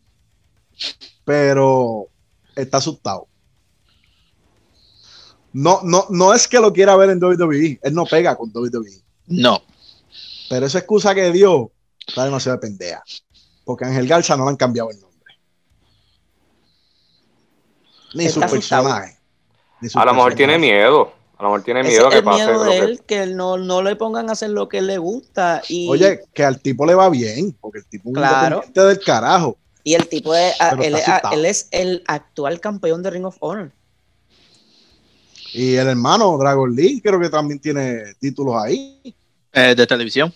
[SPEAKER 3] pero está asustado. No, no, no es que lo quiera ver en WWE, él no pega con WWE,
[SPEAKER 4] No.
[SPEAKER 3] pero esa excusa que dio está demasiado pendeja, porque a Ángel Garza no le han cambiado el nombre. Ni su
[SPEAKER 2] Está asustado.
[SPEAKER 3] personaje.
[SPEAKER 1] A lo mejor tiene miedo. A lo mejor tiene
[SPEAKER 2] Ese
[SPEAKER 1] miedo
[SPEAKER 2] es
[SPEAKER 1] que pase.
[SPEAKER 2] miedo
[SPEAKER 1] lo
[SPEAKER 2] de
[SPEAKER 1] que-
[SPEAKER 2] él, que no, no le pongan a hacer lo que le gusta. Y,
[SPEAKER 3] Oye, que al tipo le va bien, porque el tipo es un
[SPEAKER 2] Claro.
[SPEAKER 3] independiente del carajo.
[SPEAKER 2] y el tipo es, él, es- él es el actual campeón de Ring of Honor.
[SPEAKER 3] Y el hermano Dragon Lee creo que también tiene títulos ahí.
[SPEAKER 4] Eh, de televisión.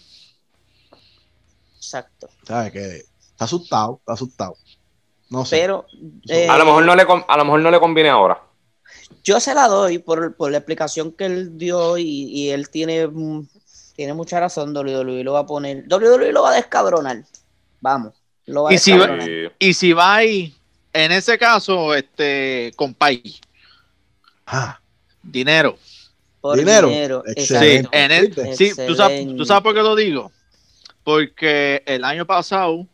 [SPEAKER 2] Exacto.
[SPEAKER 3] ¿Sabes? Que está asustado, está asustado. No sé.
[SPEAKER 2] Pero eh,
[SPEAKER 1] A lo mejor no le con- a lo mejor no le conviene ahora.
[SPEAKER 2] Yo se la doy por, por la explicación que él dio y, y él tiene, mm, tiene mucha razón. WWE lo va a poner. WWE lo va a descabronar. Vamos. Lo va a
[SPEAKER 4] Y si va-.
[SPEAKER 1] Y-
[SPEAKER 4] si va ahí, en ese caso, este, compay,
[SPEAKER 3] Ah,
[SPEAKER 4] dinero.
[SPEAKER 2] Por
[SPEAKER 3] dinero.
[SPEAKER 2] dinero.
[SPEAKER 3] Excelente.
[SPEAKER 4] Sí, en el- sí, ¿tú sabes. ¿tú sabes por qué lo digo? Porque el año pasado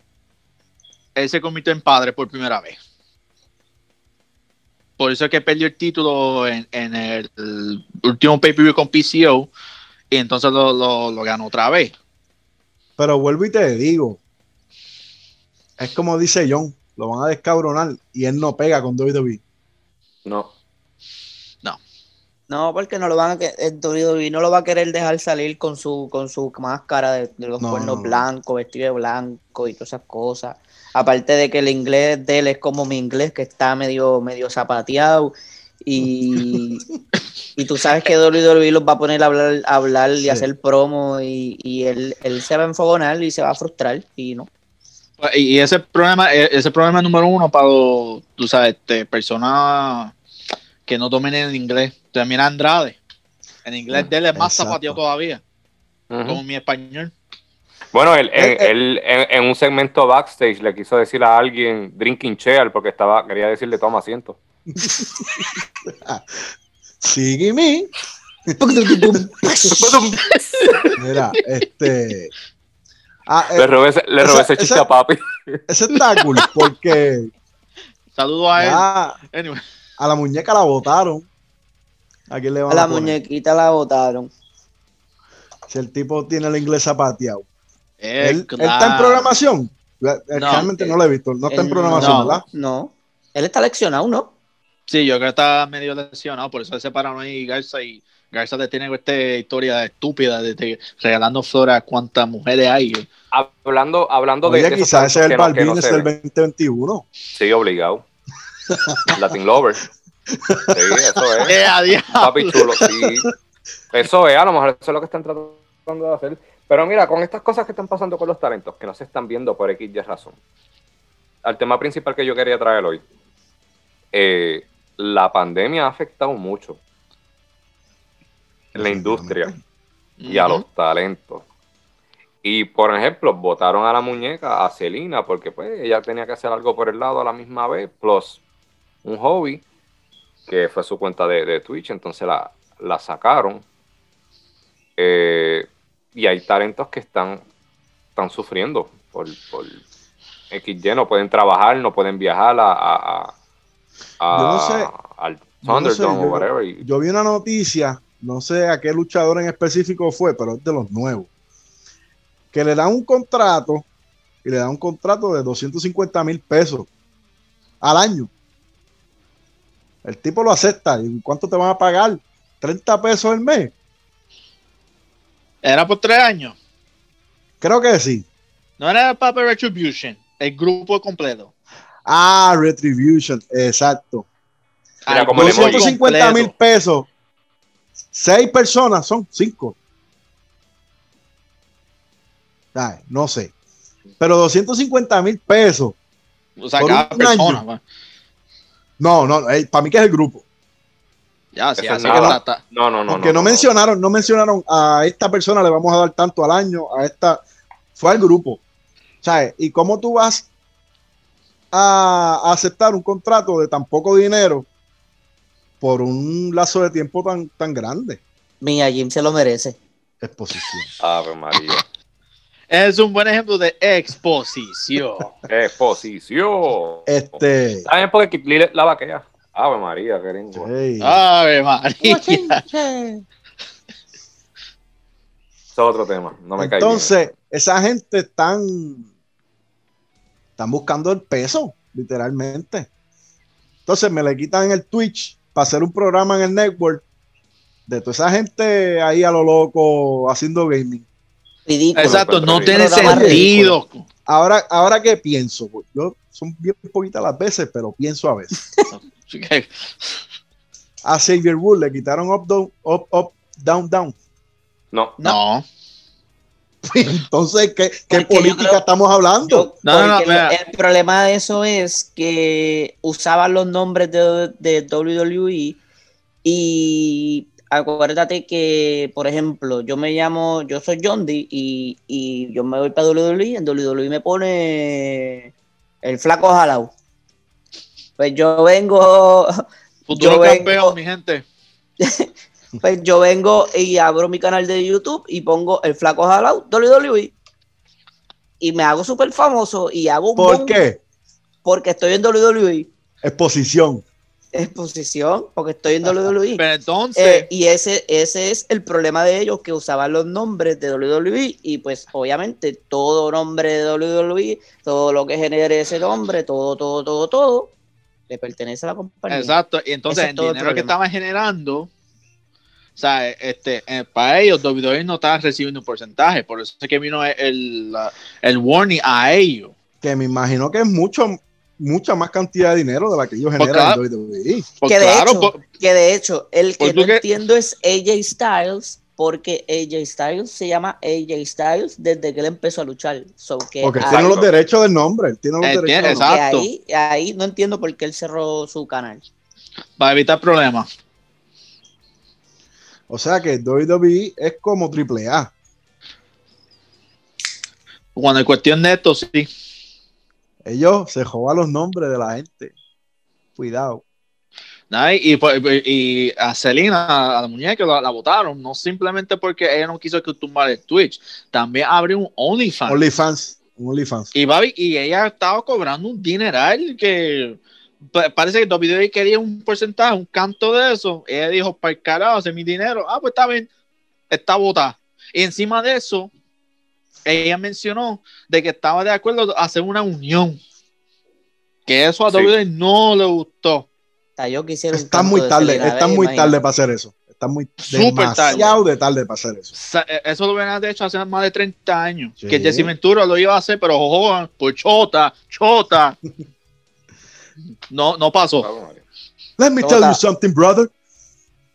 [SPEAKER 4] él se convirtió en padre por primera vez. Por eso es que perdió el título en, en el, el último pay-per-view con PCO y entonces lo, lo- lo ganó otra vez.
[SPEAKER 3] Pero vuelvo y te digo. Es como dice John, lo van a descabronar y él no pega con WWE.
[SPEAKER 1] No.
[SPEAKER 2] No, porque no lo van a que el WWE no lo va a querer dejar salir con su con su máscara de, de los
[SPEAKER 3] No,
[SPEAKER 2] cuernos
[SPEAKER 3] no, no.
[SPEAKER 2] blancos, vestido de blanco y todas esas cosas. Aparte de que el inglés de él es como mi inglés, que está medio, medio zapateado. Y, y tú sabes que WWE los va a poner a hablar, a hablar y
[SPEAKER 3] Sí.
[SPEAKER 2] hacer promo y, y él, él se va a enfogonar y se va a frustrar. Y no.
[SPEAKER 4] Y, y ese problema, e- ese problema número uno para los, tú sabes, este, personas que no dominen el inglés. También Andrade. El inglés de él es más
[SPEAKER 3] Exacto.
[SPEAKER 4] zapateado todavía, como mi español.
[SPEAKER 1] Bueno, él,
[SPEAKER 3] Eh,
[SPEAKER 1] en, él en, en un segmento backstage le quiso decir a alguien drinking chair porque estaba quería decirle toma asiento.
[SPEAKER 3] Sígueme. Mira, este. Ah, eh,
[SPEAKER 1] Le robé, ese- le robé
[SPEAKER 3] esa-
[SPEAKER 1] ese chiste a papi.
[SPEAKER 3] ese está cool porque
[SPEAKER 4] Saludos a él. Anyway,
[SPEAKER 3] a la muñeca la botaron. ¿A quién le van
[SPEAKER 2] A
[SPEAKER 3] a,
[SPEAKER 2] la
[SPEAKER 3] poner?
[SPEAKER 2] muñequita la botaron.
[SPEAKER 3] Si el tipo tiene el inglés zapateado.
[SPEAKER 4] Eh,
[SPEAKER 3] ¿Él, está en programación? La-
[SPEAKER 4] No,
[SPEAKER 3] Realmente no lo he visto. No está en programación,
[SPEAKER 4] no.
[SPEAKER 3] ¿verdad?
[SPEAKER 2] No. Él está leccionado, ¿no?
[SPEAKER 4] Sí, yo creo que está medio lesionado, por eso se separaron ahí Garza y Garza te tiene esta historia estúpida de, de regalando flores a cuántas mujeres hay.
[SPEAKER 1] Hablando, hablando de,
[SPEAKER 3] Oye,
[SPEAKER 1] de
[SPEAKER 3] quizás ese es el
[SPEAKER 1] no- no
[SPEAKER 3] Balvin
[SPEAKER 1] se
[SPEAKER 3] del
[SPEAKER 1] ven.
[SPEAKER 3] 2021.
[SPEAKER 1] Sí, obligado. Latin Lover. Sí, eso es.
[SPEAKER 4] ¡Eh!
[SPEAKER 1] Papi chulo, sí. Eso es, a lo mejor eso es lo que están tratando de hacer. Pero mira, con estas cosas que están pasando con los talentos, que no se están viendo por X y razón. Al tema principal que yo quería traer hoy. eh, la pandemia ha afectado mucho en la industria y a los talentos. Y por ejemplo, votaron a la muñeca, a Celina, porque pues ella tenía que hacer algo por el lado a la misma vez, plus un hobby, que fue su cuenta de, de Twitch, entonces la, la sacaron. Eh, y hay talentos que están, están sufriendo por, por XY, no pueden trabajar, no pueden viajar a, a, a- a-
[SPEAKER 3] Yo no sé.
[SPEAKER 1] al
[SPEAKER 3] Yo no sé,
[SPEAKER 1] Thunderdome o whatever.
[SPEAKER 3] Yo vi una noticia, no sé a qué luchador en específico fue, pero es de los nuevos. Que le dan un contrato y le dan un contrato de 250 mil pesos al año. El tipo lo acepta. ¿Y cuánto te van a pagar? 30 pesos al mes.
[SPEAKER 4] Era por tres años.
[SPEAKER 3] Creo que sí.
[SPEAKER 4] No era el Papa Retribution, el grupo completo.
[SPEAKER 3] Ah, Retribution, exacto.
[SPEAKER 1] Mira,
[SPEAKER 4] Al
[SPEAKER 1] como el
[SPEAKER 4] grupo
[SPEAKER 1] emoji.
[SPEAKER 3] 250 mil pesos. Seis personas son cinco. Ay, no sé. Pero 250 mil pesos.
[SPEAKER 4] O sea,
[SPEAKER 3] por
[SPEAKER 4] cada persona.
[SPEAKER 3] año. No, no, para mí que es el grupo.
[SPEAKER 4] Ya, así que está-
[SPEAKER 1] No, no, no.
[SPEAKER 3] Porque no, mencionaron, no mencionaron a esta persona le vamos a dar tanto al año, a esta, fue al grupo. ¿Sabes? ¿Y cómo tú vas a, aceptar un contrato de tan poco dinero por un lazo de tiempo tan, tan grande?
[SPEAKER 2] Mia Jim se lo merece.
[SPEAKER 3] Exposición.
[SPEAKER 1] Ave María.
[SPEAKER 4] Es un buen ejemplo de exposición.
[SPEAKER 1] Exposición.
[SPEAKER 3] Este.
[SPEAKER 1] ¿Saben por qué la vaquea? Ave María, qué lindo.
[SPEAKER 3] hey,
[SPEAKER 4] Ave María.
[SPEAKER 1] Eso es otro tema. No me
[SPEAKER 3] Entonces, esa gente están, están buscando el peso, literalmente. Entonces me le quitan el Twitch para hacer un programa en el network de toda esa gente ahí a lo loco haciendo gaming.
[SPEAKER 2] Ridículo.
[SPEAKER 4] Exacto, no tiene sentido.
[SPEAKER 3] Ahora, ahora qué pienso, Pues yo son bien poquitas las veces, pero pienso a veces. A Xavier Wood le quitaron up, down, up, up, down, down.
[SPEAKER 1] No,
[SPEAKER 4] No.
[SPEAKER 3] Entonces, ¿qué, qué política
[SPEAKER 2] creo-
[SPEAKER 3] estamos hablando?
[SPEAKER 2] Yo-
[SPEAKER 4] No, no, no,
[SPEAKER 2] porque
[SPEAKER 4] mira.
[SPEAKER 2] el problema de eso es que usaban los nombres de, de WWE y acuérdate que, por ejemplo, yo me llamo, yo soy John Dee y, y yo me voy para WWE, en WWE me pone el flaco jalao. Pues yo vengo,
[SPEAKER 4] Futuro
[SPEAKER 2] Yo
[SPEAKER 4] campeón,
[SPEAKER 2] vengo-
[SPEAKER 4] mi gente.
[SPEAKER 2] pues yo vengo y abro mi canal de YouTube y pongo el flaco jalao WWE y me hago súper famoso y hago un
[SPEAKER 3] ¿Por
[SPEAKER 2] boom
[SPEAKER 3] qué?
[SPEAKER 2] porque estoy en WWE.
[SPEAKER 3] Exposición.
[SPEAKER 2] exposición porque estoy en WWE.
[SPEAKER 4] Pero entonces,
[SPEAKER 2] Eh, y ese, ese es el problema de ellos, que usaban los nombres de WWE y pues obviamente todo nombre de WWE, todo lo que genere ese nombre, todo, todo, todo, todo, le pertenece a la compañía.
[SPEAKER 4] exacto. Y entonces
[SPEAKER 2] es
[SPEAKER 4] el dinero que estaban generando, o sea, este, eh, para ellos, WWE no estaba recibiendo un porcentaje. Por eso es que vino el, el, warning a ellos.
[SPEAKER 3] Que me imagino que es mucho, mucha más cantidad de dinero de la que ellos
[SPEAKER 4] Pues
[SPEAKER 3] generan
[SPEAKER 4] claro.
[SPEAKER 3] en WWE.
[SPEAKER 4] Pues
[SPEAKER 2] que, de hecho,
[SPEAKER 4] pues,
[SPEAKER 2] que de hecho, el que no
[SPEAKER 4] que-
[SPEAKER 2] entiendo es AJ Styles, porque AJ Styles se llama AJ Styles desde que él empezó a luchar. So que
[SPEAKER 3] Porque él
[SPEAKER 2] ahí-
[SPEAKER 3] tiene los derechos del nombre. Él tiene los derechos
[SPEAKER 4] tiene-
[SPEAKER 3] del nombre.
[SPEAKER 2] que
[SPEAKER 4] exacto.
[SPEAKER 2] ahí, ahí no entiendo por qué él cerró su canal.
[SPEAKER 4] para evitar problemas.
[SPEAKER 3] O sea que WWE es como AAA.
[SPEAKER 4] Cuando en cuestión de esto, sí.
[SPEAKER 3] Ellos se jodan los nombres de la gente. Cuidado.
[SPEAKER 4] Y, pues, y, a Selena, a la muñeca, la, votaron, no simplemente porque ella no quiso que tumbara el Twitch, también abrió un OnlyFans.
[SPEAKER 3] OnlyFans, OnlyFans.
[SPEAKER 4] Y, y ella estaba cobrando un dineral que parece que WWE quería un porcentaje, un canto de eso. Ella dijo, para el carajo, hace mi dinero. Ah, pues está bien, está votada. Y encima de eso, ella mencionó de que estaba de acuerdo a hacer una unión. Que eso a WWE no le gustó.
[SPEAKER 3] Está muy tarde, está muy tarde para hacer eso. Está muy demasiado tarde. de tarde para hacer eso.
[SPEAKER 4] E, eso lo hubieran hecho hace más de 30 años. Que Jesse Ventura lo iba a hacer, pero jojo, pues chota, chota. no, no pasó.
[SPEAKER 3] Let me tell you something, brother.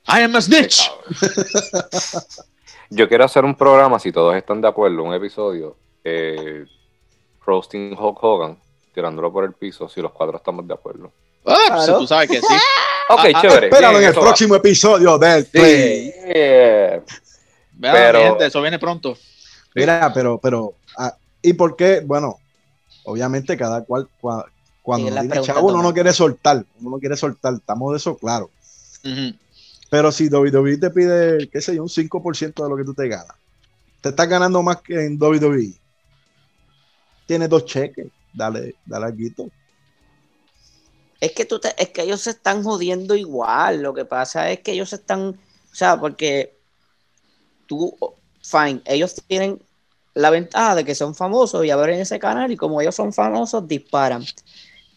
[SPEAKER 4] I am a snitch.
[SPEAKER 1] Yo quiero hacer un programa, si todos están de acuerdo, un episodio, eh, roasting Hulk Hogan, tirándolo por el piso, si los cuatro estamos de acuerdo.
[SPEAKER 4] Ah, pues tú sabes que sí.
[SPEAKER 1] ok, ah, ah, chévere.
[SPEAKER 3] Espéralo en el próximo episodio del
[SPEAKER 1] Play.
[SPEAKER 4] pero, eso viene pronto.
[SPEAKER 3] Mira, pero, pero, ¿y por qué? Bueno, obviamente cada cual, cuando dice chavo, uno no quiere soltar, uno no quiere soltar, estamos de eso claro. Pero si WWE te pide, qué sé yo, un 5% de lo que tú te ganas, te estás ganando más que en WWE. Tienes dos cheques, dale, dale guito.
[SPEAKER 2] Es que, tú es que ellos se están jodiendo igual. Lo que pasa es que ellos están, o sea, porque tú, fine, ellos tienen la ventaja de que son famosos y abren ese canal y como ellos son famosos, disparan.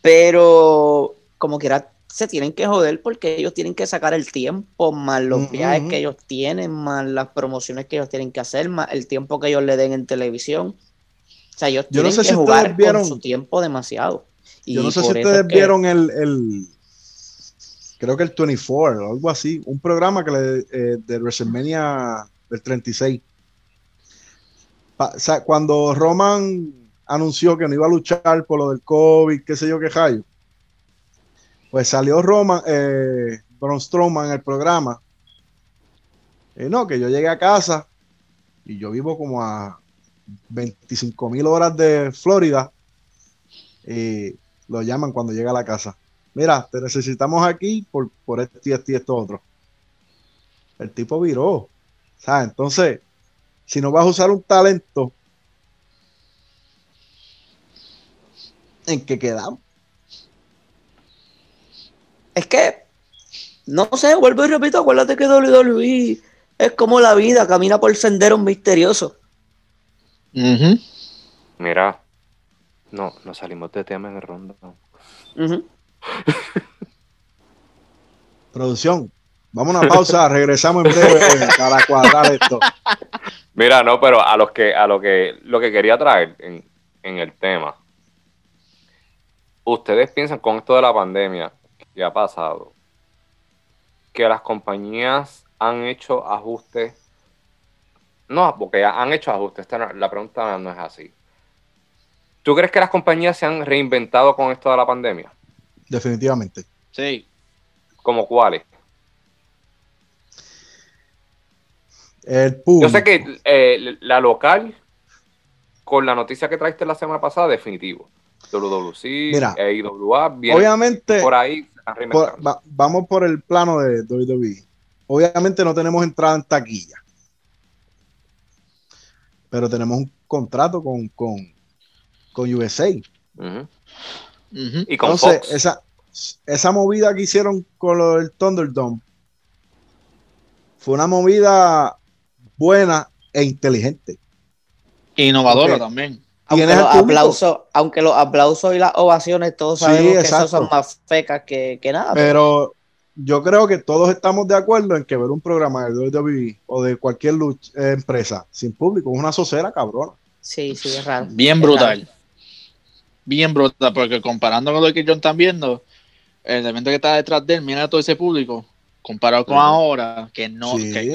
[SPEAKER 2] Pero como quiera, se tienen que joder porque ellos tienen que sacar el tiempo, más los viajes que ellos tienen, más las promociones que ellos tienen que hacer, más el tiempo que ellos le den en televisión. O sea, ellos tienen que jugar con su tiempo demasiado.
[SPEAKER 3] Yo no sé si ustedes vieron el, creo que el 24 o algo así, un programa que le, eh, de WrestleMania del 36. o sea, cuando Roman anunció que no iba a luchar por lo del COVID, qué sé yo qué rayo, pues salió Roman, eh, Braun Strowman en el programa. Y no, que yo llegué a casa y yo vivo como a 25 mil horas de Florida. Y lo llaman cuando llega a la casa. Mira, te necesitamos aquí por, por esto y esto y esto otro. El tipo viró. ¿sabes? Entonces, si no vas a usar un talento, ¿en qué quedamos?
[SPEAKER 2] Es que, no sé, vuelvo y repito, acuérdate que WWE es como la vida, camina por senderos misteriosos.
[SPEAKER 1] Mira, no, nos salimos de tema en el ronda.
[SPEAKER 3] Producción, vamos a una pausa, regresamos en breve para cuadrar esto.
[SPEAKER 1] Mira, no, pero a los que, a lo que, lo que quería traer en, en el tema. ¿Ustedes piensan con esto de la pandemia que ha pasado que las compañías han hecho ajustes? No, porque han hecho ajustes. la pregunta no es así. ¿Tú crees que las compañías se han reinventado con esto de la pandemia?
[SPEAKER 3] Definitivamente.
[SPEAKER 4] Sí.
[SPEAKER 1] ¿Como cuáles?
[SPEAKER 3] El
[SPEAKER 1] Yo sé que eh, la local, con la noticia que traiste la semana pasada, definitivo. WWC, AIWA, bien,
[SPEAKER 3] obviamente,
[SPEAKER 1] por ahí
[SPEAKER 3] vamos por el plano de WWE. Obviamente no tenemos entrada en taquilla. Pero tenemos un contrato con, con USA.
[SPEAKER 1] Y con Entonces,
[SPEAKER 3] Esa, esa movida que hicieron con lo del Thunderdome fue una movida buena e inteligente.
[SPEAKER 4] Innovadora también.
[SPEAKER 2] Aunque los, aplausos, aunque los aplausos y las ovaciones, todos sabemos que esas son más fecas que, nada.
[SPEAKER 3] Pero yo creo que todos estamos de acuerdo en que ver un programa de WWE o de cualquier empresa sin público es una socera cabrona.
[SPEAKER 2] Sí, sí, es raro.
[SPEAKER 4] Bien brutal bien brutal, porque comparando con lo que ellos están viendo, el evento que está detrás de él, mira todo ese público, comparado con ahora, que no, que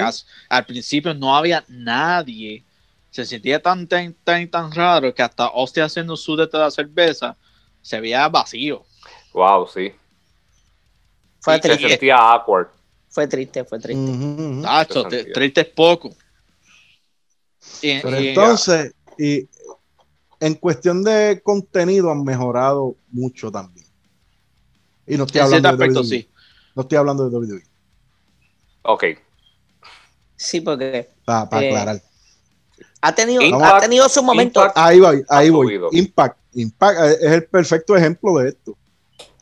[SPEAKER 4] al principio no había nadie, se sentía tan, tan, tan, tan raro que hasta Hostia haciendo su de la cerveza, se veía vacío.
[SPEAKER 1] Wow, sí.
[SPEAKER 2] Fue triste.
[SPEAKER 1] Se sentía awkward.
[SPEAKER 2] Fue triste, fue triste.
[SPEAKER 4] triste es poco.
[SPEAKER 3] Pero entonces, y en cuestión de contenido han mejorado mucho también. Y no estoy hablando de
[SPEAKER 4] aspecto, sí.
[SPEAKER 3] No estoy hablando de WWE.
[SPEAKER 1] Ok.
[SPEAKER 2] Sí, porque
[SPEAKER 3] Para
[SPEAKER 2] Eh,
[SPEAKER 3] aclarar.
[SPEAKER 2] ha tenido,
[SPEAKER 1] Impact-
[SPEAKER 2] ha tenido su momento
[SPEAKER 1] Impact-
[SPEAKER 3] Ahí voy, ahí voy. Impact. Impact eh, es el perfecto ejemplo de esto.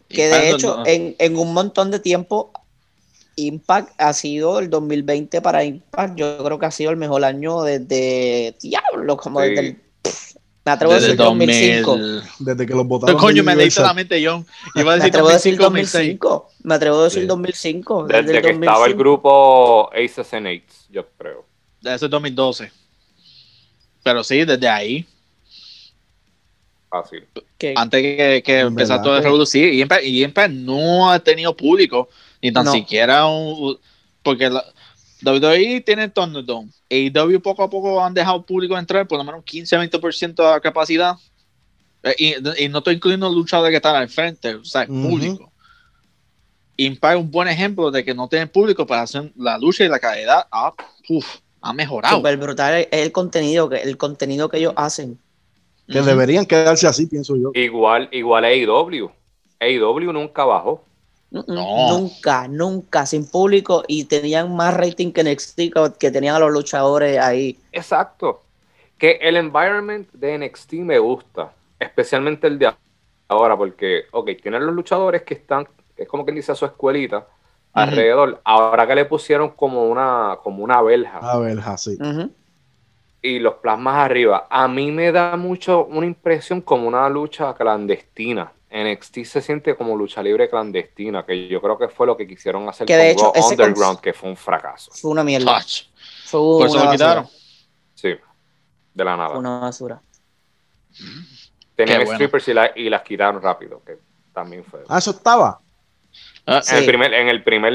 [SPEAKER 2] que
[SPEAKER 4] Impact
[SPEAKER 2] de
[SPEAKER 4] no-
[SPEAKER 2] hecho
[SPEAKER 4] no.
[SPEAKER 2] en, en un montón de tiempo Impact ha sido el 2020 para Impact, yo creo que ha sido el mejor año desde diablo, como
[SPEAKER 1] Sí.
[SPEAKER 2] desde el, me atrevo a
[SPEAKER 4] Desde
[SPEAKER 2] decir
[SPEAKER 4] el
[SPEAKER 2] 2005.
[SPEAKER 4] 2000.
[SPEAKER 3] Desde que los votaron.
[SPEAKER 4] Coño, me leíste la mente, John. Iba a
[SPEAKER 2] Me
[SPEAKER 4] decir
[SPEAKER 2] atrevo a decir
[SPEAKER 4] 2005, 2006.
[SPEAKER 2] 2005. Me atrevo a decir
[SPEAKER 3] Sí.
[SPEAKER 2] 2005.
[SPEAKER 1] Desde
[SPEAKER 2] desde
[SPEAKER 1] que estaba el
[SPEAKER 2] 2005.
[SPEAKER 1] grupo Aces and Eights, yo creo.
[SPEAKER 4] Ese es 2012. Pero sí, desde ahí,
[SPEAKER 1] Fácil.
[SPEAKER 2] Que-
[SPEAKER 4] antes que, que empezara todo el revolución, y Impact, y Impact no ha tenido público, ni tan
[SPEAKER 2] No.
[SPEAKER 4] siquiera un. Porque la, WWE tiene Thunderdome. AEW poco a poco han dejado público entrar, por lo menos 15-20% de la capacidad. Eh, Y, y no estoy incluyendo luchadores que están al frente, o sea,
[SPEAKER 3] Ujú.
[SPEAKER 4] público. Impact es un buen ejemplo de que no tienen público para hacer la lucha y la calidad ha, uf, ha mejorado.
[SPEAKER 2] Súper brutal es el contenido que el contenido que ellos hacen.
[SPEAKER 3] Que deberían quedarse así, pienso yo.
[SPEAKER 1] Igual, igual a AEW. AEW nunca bajó.
[SPEAKER 4] No.
[SPEAKER 2] Nunca, nunca, sin público y tenían más rating que NXT que- que tenían a los luchadores ahí.
[SPEAKER 1] Exacto. Que el environment de NXT me gusta, especialmente el de ahora, porque, ok, tienen los luchadores que están, es como quien dice a su escuelita, alrededor. Ahora que le pusieron como una, como una verja
[SPEAKER 3] A ver, así.
[SPEAKER 2] Ujú.
[SPEAKER 1] y los plasmas arriba, a mí me da mucho una impresión como una lucha clandestina. NXT se siente como lucha libre clandestina, que yo creo que fue lo que quisieron hacer
[SPEAKER 2] Que de
[SPEAKER 1] con
[SPEAKER 2] hecho,
[SPEAKER 1] Raw
[SPEAKER 2] ese
[SPEAKER 1] Underground, que fue un fracaso.
[SPEAKER 2] Fue una mierda.
[SPEAKER 4] Touch.
[SPEAKER 2] Fue
[SPEAKER 4] Por eso
[SPEAKER 2] una
[SPEAKER 4] lo
[SPEAKER 2] basura.
[SPEAKER 4] quitaron.
[SPEAKER 1] Sí, de la nada.
[SPEAKER 2] Fue una basura.
[SPEAKER 1] Tenían
[SPEAKER 4] bueno.
[SPEAKER 1] strippers y, la- y las quitaron rápido, que también fue.
[SPEAKER 3] Ah, eso estaba.
[SPEAKER 4] Ah,
[SPEAKER 2] Sí.
[SPEAKER 1] En el primer, en el primer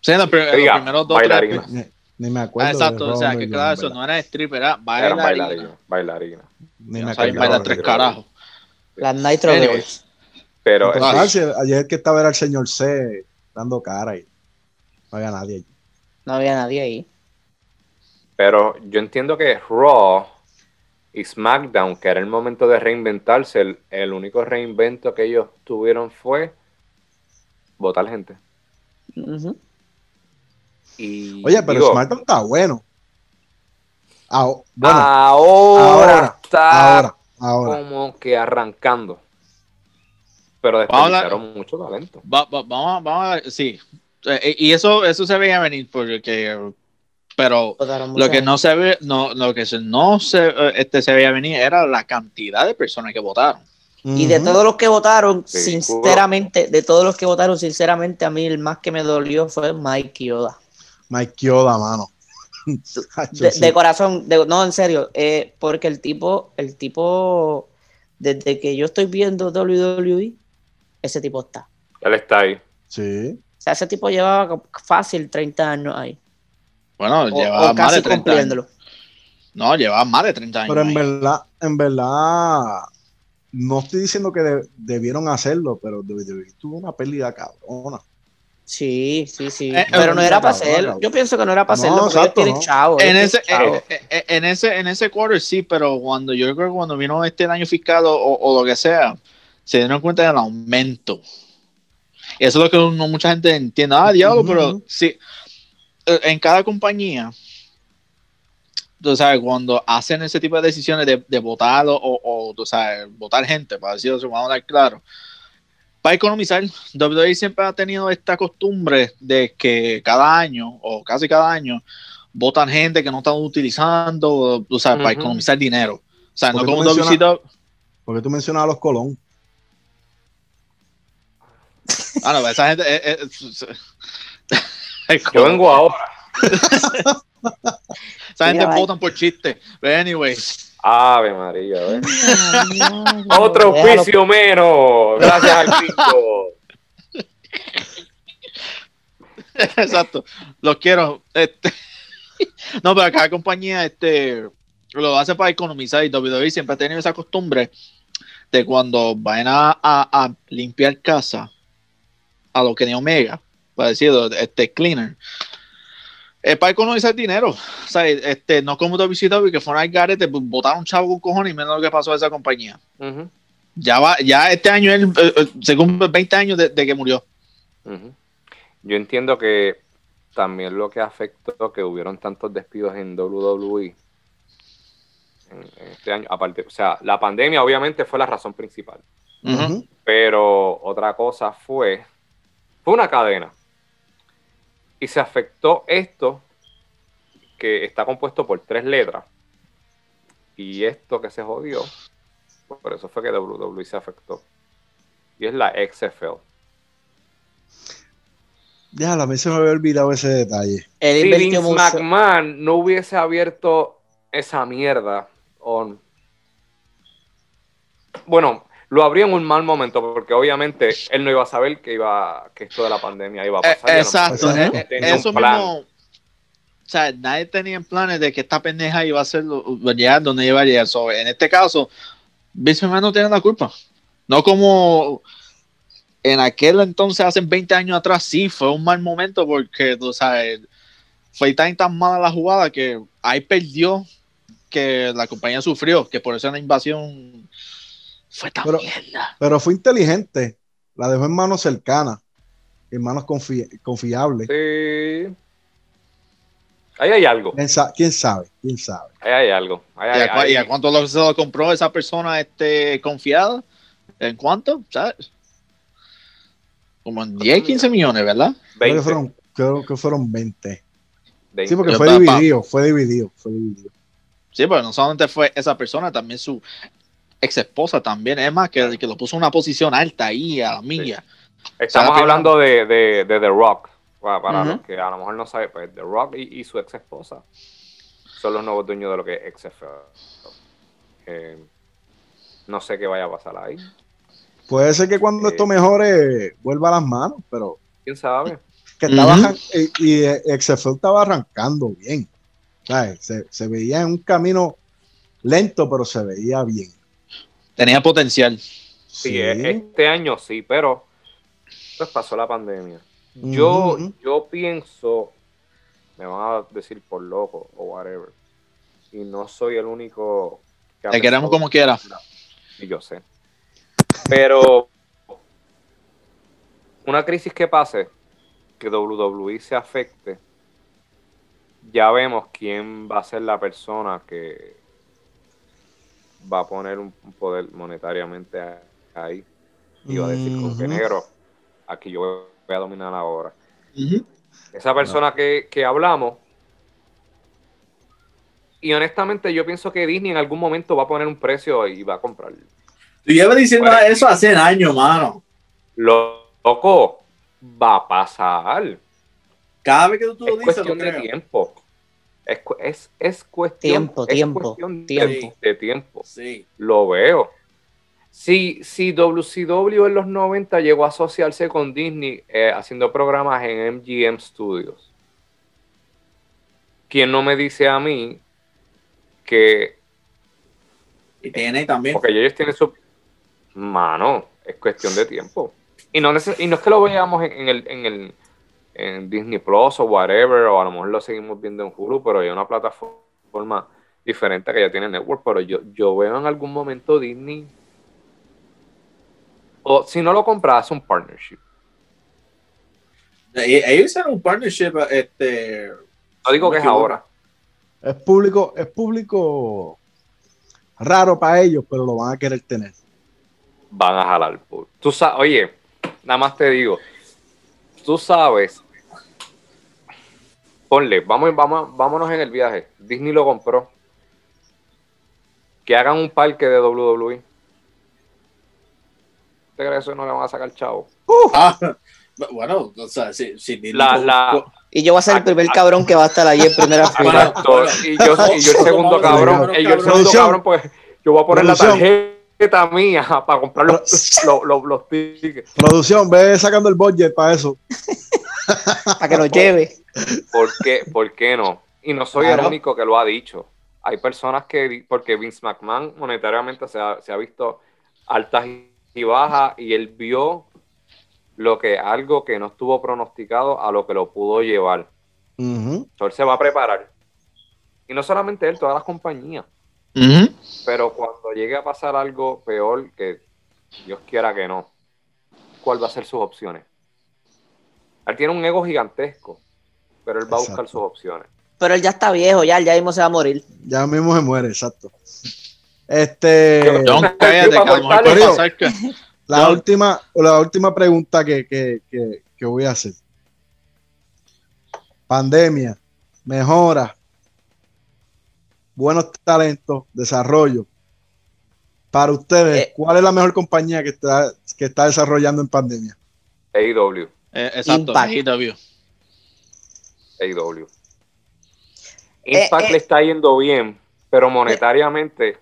[SPEAKER 4] sí, en en los
[SPEAKER 1] Diga,
[SPEAKER 4] primeros dos
[SPEAKER 1] bailarina.
[SPEAKER 4] tres-
[SPEAKER 3] Ni, ni me acuerdo.
[SPEAKER 4] Ah, exacto,
[SPEAKER 3] de
[SPEAKER 4] o sea, que claro, eso no era stripper, era
[SPEAKER 1] eran
[SPEAKER 4] bailarina.
[SPEAKER 1] bailarinas, bailarinas.
[SPEAKER 3] Ni me acuerdo.
[SPEAKER 4] bailar tres carajos.
[SPEAKER 2] Las Nitro
[SPEAKER 4] Anyway.
[SPEAKER 2] Girls.
[SPEAKER 1] Pero sí,
[SPEAKER 3] ah, si ayer que estaba era el señor C dando cara y no había nadie allí.
[SPEAKER 2] No había nadie ahí.
[SPEAKER 1] pero yo entiendo que Raw y SmackDown, que era el momento de reinventarse, el, el único reinvento que ellos tuvieron fue votar gente. Y
[SPEAKER 3] Oye, pero
[SPEAKER 1] digo,
[SPEAKER 3] SmackDown está bueno. Ah, bueno,
[SPEAKER 1] ahora,
[SPEAKER 3] ahora,
[SPEAKER 1] está
[SPEAKER 3] ahora, ahora.
[SPEAKER 1] como que arrancando. Pero
[SPEAKER 4] Vamos a hablar-
[SPEAKER 1] desperdiciaron mucho talento.
[SPEAKER 4] Va- va- vamos, a- vamos a ver, sí. Eh, y eso, eso se veía venir porque, pero lo que no se ve, no, lo que se, no se, eh, este, se veía venir era la cantidad de personas que votaron.
[SPEAKER 2] Y de todos los que votaron,
[SPEAKER 1] Sí,
[SPEAKER 2] sinceramente, de todos los que votaron, sinceramente, a mí el más que me dolió fue Mike Yoda.
[SPEAKER 3] Mike Kyoda, mano.
[SPEAKER 2] De, corazón, de- no, en serio, eh, porque el tipo, el tipo, desde que yo estoy viendo WWE, ese tipo está.
[SPEAKER 1] Él está ahí.
[SPEAKER 3] Sí.
[SPEAKER 2] O sea, ese tipo llevaba fácil 30 años ahí.
[SPEAKER 4] Bueno,
[SPEAKER 2] O,
[SPEAKER 4] llevaba
[SPEAKER 2] o
[SPEAKER 4] más de 30 años. No, llevaba más de 30 años.
[SPEAKER 3] Pero en
[SPEAKER 4] ahí.
[SPEAKER 3] verdad, en verdad, no estoy diciendo que de- debieron hacerlo, pero WWE tuvo una pérdida cabrona.
[SPEAKER 2] Sí, sí, sí.
[SPEAKER 4] Eh,
[SPEAKER 2] pero no era para hacerlo. Yo pienso que no era para
[SPEAKER 3] No,
[SPEAKER 2] hacerlo porque ellos
[SPEAKER 3] exacto,
[SPEAKER 2] tienen
[SPEAKER 3] no.
[SPEAKER 2] chavo.
[SPEAKER 4] en ese,
[SPEAKER 2] tienen chavo.
[SPEAKER 4] eh, eh, eh, en ese en ese quarter sí, pero cuando yo creo que cuando vino este año fiscal o, o lo que sea, se dieron cuenta del aumento. Y eso es lo que no mucha gente entiende. Ah, diablo,
[SPEAKER 3] Ujú.
[SPEAKER 4] pero sí. eh, En cada compañía, tú sabes, cuando hacen ese tipo de decisiones de, de votar o, o, tú sabes, votar gente, para decirlo, vamos a hablar claro, para economizar, WWE siempre ha tenido esta costumbre de que cada año, o casi cada año, votan gente que no están utilizando, tú sabes, para economizar dinero. O sea, no como
[SPEAKER 3] mencionas-
[SPEAKER 4] WCW.
[SPEAKER 3] Porque tú mencionabas a los Colón.
[SPEAKER 4] Ah, no, esa gente. eh, eh, es
[SPEAKER 1] Yo vengo ahora.
[SPEAKER 4] esa gente votan por chiste. But anyway,
[SPEAKER 1] Ave María, Otro
[SPEAKER 2] déjalo.
[SPEAKER 1] juicio menos. Gracias al pinto.
[SPEAKER 4] exacto. Los quiero. Este, no, pero cada compañía este, lo hace para economizar y WWE siempre ha tenido esa costumbre de cuando vayan a, a- a limpiar casa a lo que ni Omega, para decirlo, este cleaner. Es para economizar dinero. O sea, este, no como WCW que fueron al garete, pues, botaron chavo con cojones y menos lo que pasó a esa compañía. Ya va, ya este año él, eh, eh, se cumple 20 años de, de que murió.
[SPEAKER 1] yo entiendo que también lo que afectó que hubieron tantos despidos en WWE en, este año, aparte, o sea, la pandemia obviamente fue la razón principal, pero otra cosa fue, fue una cadena y se afectó esto que está compuesto por tres letras y esto que se jodió, por eso fue que WWE se afectó y es la XFL.
[SPEAKER 3] Ya, a mí se me había olvidado ese detalle.
[SPEAKER 2] Él
[SPEAKER 1] si Vince
[SPEAKER 2] mucho.
[SPEAKER 1] McMahon no hubiese abierto esa mierda, o- bueno, lo abrió en un mal momento, porque obviamente él no iba a saber que iba que esto de la pandemia iba a
[SPEAKER 4] Eh,
[SPEAKER 1] pasar. no-
[SPEAKER 4] exacto,
[SPEAKER 3] Exacto.
[SPEAKER 4] eh, eso mismo. O sea, nadie tenía en planes de que esta pendeja iba a ser llegar donde iba a llegar. So, en este caso, McMahon no tiene la culpa. No como en aquel entonces, hace 20 años atrás, sí, fue un mal momento porque, tú sabes, fue tan, tan mala la jugada que ahí perdió que la compañía sufrió, que por eso la invasión fue tan
[SPEAKER 3] Pero-
[SPEAKER 4] mierda.
[SPEAKER 3] Pero fue inteligente. La dejó en manos cercanas, en manos confi- confiables.
[SPEAKER 1] Sí. Ahí hay algo.
[SPEAKER 3] ¿Quién, sa- quién sabe? ¿Quién sabe?
[SPEAKER 1] Ahí hay algo. Ahí
[SPEAKER 4] ¿Y a, cua-
[SPEAKER 1] ahí-
[SPEAKER 4] y a cuánto lo, se lo compró esa persona este, confiada? ¿En cuánto? ¿Sabes? Como en 10, 15 millones, ¿verdad?
[SPEAKER 3] Creo
[SPEAKER 1] 20,
[SPEAKER 3] que, fueron, creo que fueron 20.
[SPEAKER 1] 20.
[SPEAKER 3] Sí, porque fue dividido, fue dividido, fue dividido.
[SPEAKER 4] Sí, pero no solamente fue esa persona, también su ex esposa también. Es más, que, que lo puso en una posición alta ahí, a la milla.
[SPEAKER 1] Estamos hablando de, de- de The Rock. Para, los que a lo mejor no saben, pues The Rock y, y su ex esposa son los nuevos dueños de lo que es XFL. Eh, no sé qué vaya a pasar ahí.
[SPEAKER 3] Puede ser que cuando
[SPEAKER 1] Eh.
[SPEAKER 3] esto mejore vuelva a las manos, pero
[SPEAKER 1] ¿Quién sabe?
[SPEAKER 3] que estaba arran- y, y eh, XFL estaba arrancando bien. ¿Sabes? Se, se veía en un camino lento, pero se veía bien.
[SPEAKER 4] Tenía potencial.
[SPEAKER 1] Sí, e- este año sí, pero pues pasó la pandemia. Yo, yo pienso, me van a decir por loco o whatever, y no soy el único que
[SPEAKER 4] Te queremos como quiera.
[SPEAKER 1] Y yo sé. Pero una crisis que pase, que WWE se afecte, ya vemos quién va a ser la persona que va a poner un, poder monetariamente ahí. Y va a decir con que
[SPEAKER 3] Ujú.
[SPEAKER 1] negro, aquí yo voy a dominar ahora. Esa persona que, que hablamos. Y honestamente yo pienso que Disney en algún momento va a poner un precio y va a comprar.
[SPEAKER 5] Tú llevas diciendo
[SPEAKER 1] Bueno.
[SPEAKER 5] eso hace años, mano.
[SPEAKER 1] Lo loco va a pasar.
[SPEAKER 5] Cada vez que tú lo
[SPEAKER 1] Es
[SPEAKER 5] dices, lo
[SPEAKER 1] cuestión de
[SPEAKER 5] creo.
[SPEAKER 1] tiempo. Es, es, es cuestión,
[SPEAKER 2] Tiempo,
[SPEAKER 1] es
[SPEAKER 2] tiempo,
[SPEAKER 1] cuestión de-
[SPEAKER 2] tiempo.
[SPEAKER 1] De, tiempo.
[SPEAKER 5] Sí.
[SPEAKER 1] Lo veo. Si, si WCW en los 90 llegó a asociarse con Disney eh, haciendo programas en MGM Studios, ¿quién no me dice a mí que
[SPEAKER 5] Y tiene también.
[SPEAKER 1] Porque ellos tienen su. Mano, es cuestión de tiempo. Y no, neces- y no es que lo veamos en, en el, en el en Disney Plus o whatever, o a lo mejor lo seguimos viendo en Hulu, pero hay una plataforma diferente que ya tiene Network. Pero yo, yo veo en algún momento Disney. O si no lo compras, es un partnership.
[SPEAKER 5] Ellos hicieron un partnership, este.
[SPEAKER 1] No digo que es ahora.
[SPEAKER 3] Es público, es público raro para ellos, pero lo van a querer tener.
[SPEAKER 1] van a jalar. por- Tú sabes, oye, nada más te digo, tú sabes, ponle, vamos, vamos, vámonos en el viaje. Disney lo compró. Que hagan un parque de WWE. ¿Usted cree que eso no le van a sacar chavo?
[SPEAKER 5] Ah, bueno, o sea, si, si Disney
[SPEAKER 1] La,
[SPEAKER 5] con-
[SPEAKER 1] la,
[SPEAKER 5] con-
[SPEAKER 2] Y yo voy a ser el primer cabrón que va a estar allí en primera fila.
[SPEAKER 5] Bueno,
[SPEAKER 1] exacto,
[SPEAKER 5] bueno.
[SPEAKER 1] y, yo, y yo el segundo cabrón, y yo el segundo
[SPEAKER 3] Producción.
[SPEAKER 1] cabrón, pues yo voy a poner la tarjeta mía para comprar los, los, los, los tickets.
[SPEAKER 3] Producción, ve sacando el budget para eso.
[SPEAKER 2] Para que nos lleve.
[SPEAKER 1] ¿Por qué, ¿Por qué no? Y no soy el único que lo ha dicho. Hay personas que, porque Vince McMahon monetariamente se ha, se ha visto altas y- y bajas y él vio lo que algo que no estuvo pronosticado a lo que lo pudo llevar. So, él se va a preparar. Y no solamente él, todas las compañías. Pero cuando llegue a pasar algo peor, que Dios quiera que no, ¿cuál va a ser sus opciones? Él tiene un ego gigantesco, pero él va a buscar sus opciones.
[SPEAKER 2] Pero él ya está viejo, ya, él ya mismo se va a morir.
[SPEAKER 3] Ya mismo se muere, exacto. Este,
[SPEAKER 4] John, cállate, que
[SPEAKER 3] la
[SPEAKER 4] John.
[SPEAKER 3] última, la última pregunta que, que, que, que voy a hacer. Pandemia, mejora, buenos talentos, desarrollo. Para ustedes,
[SPEAKER 2] Eh.
[SPEAKER 3] ¿cuál es la mejor compañía que está, que está desarrollando en pandemia?
[SPEAKER 1] AEW,
[SPEAKER 4] Eh, exacto,
[SPEAKER 2] Impact.
[SPEAKER 4] AEW.
[SPEAKER 1] AEW.
[SPEAKER 2] Eh,
[SPEAKER 1] Impact
[SPEAKER 2] eh.
[SPEAKER 1] le está yendo bien, pero monetariamente,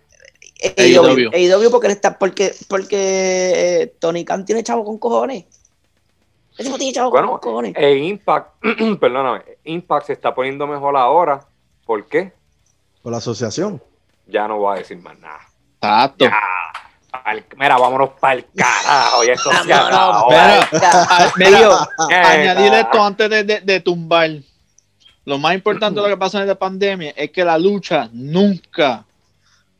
[SPEAKER 2] AEW.
[SPEAKER 4] AEW.
[SPEAKER 2] AEW porque, está, porque, porque eh, Tony Khan tiene chavo con cojones. Ese tipo tiene chavo
[SPEAKER 1] bueno,
[SPEAKER 2] con cojones.
[SPEAKER 1] e Impact, perdóname, Impact se está poniendo mejor ahora. ¿Por qué?
[SPEAKER 3] Por la asociación.
[SPEAKER 1] Ya no voy a decir más nada.
[SPEAKER 4] Exacto.
[SPEAKER 1] Ya. Pa'l- mira, vámonos para el carajo. Y esto se acabó. Eh,
[SPEAKER 4] añadir esto antes de, de- de tumbar. Lo más importante de lo que pasó en esta pandemia es que la lucha nunca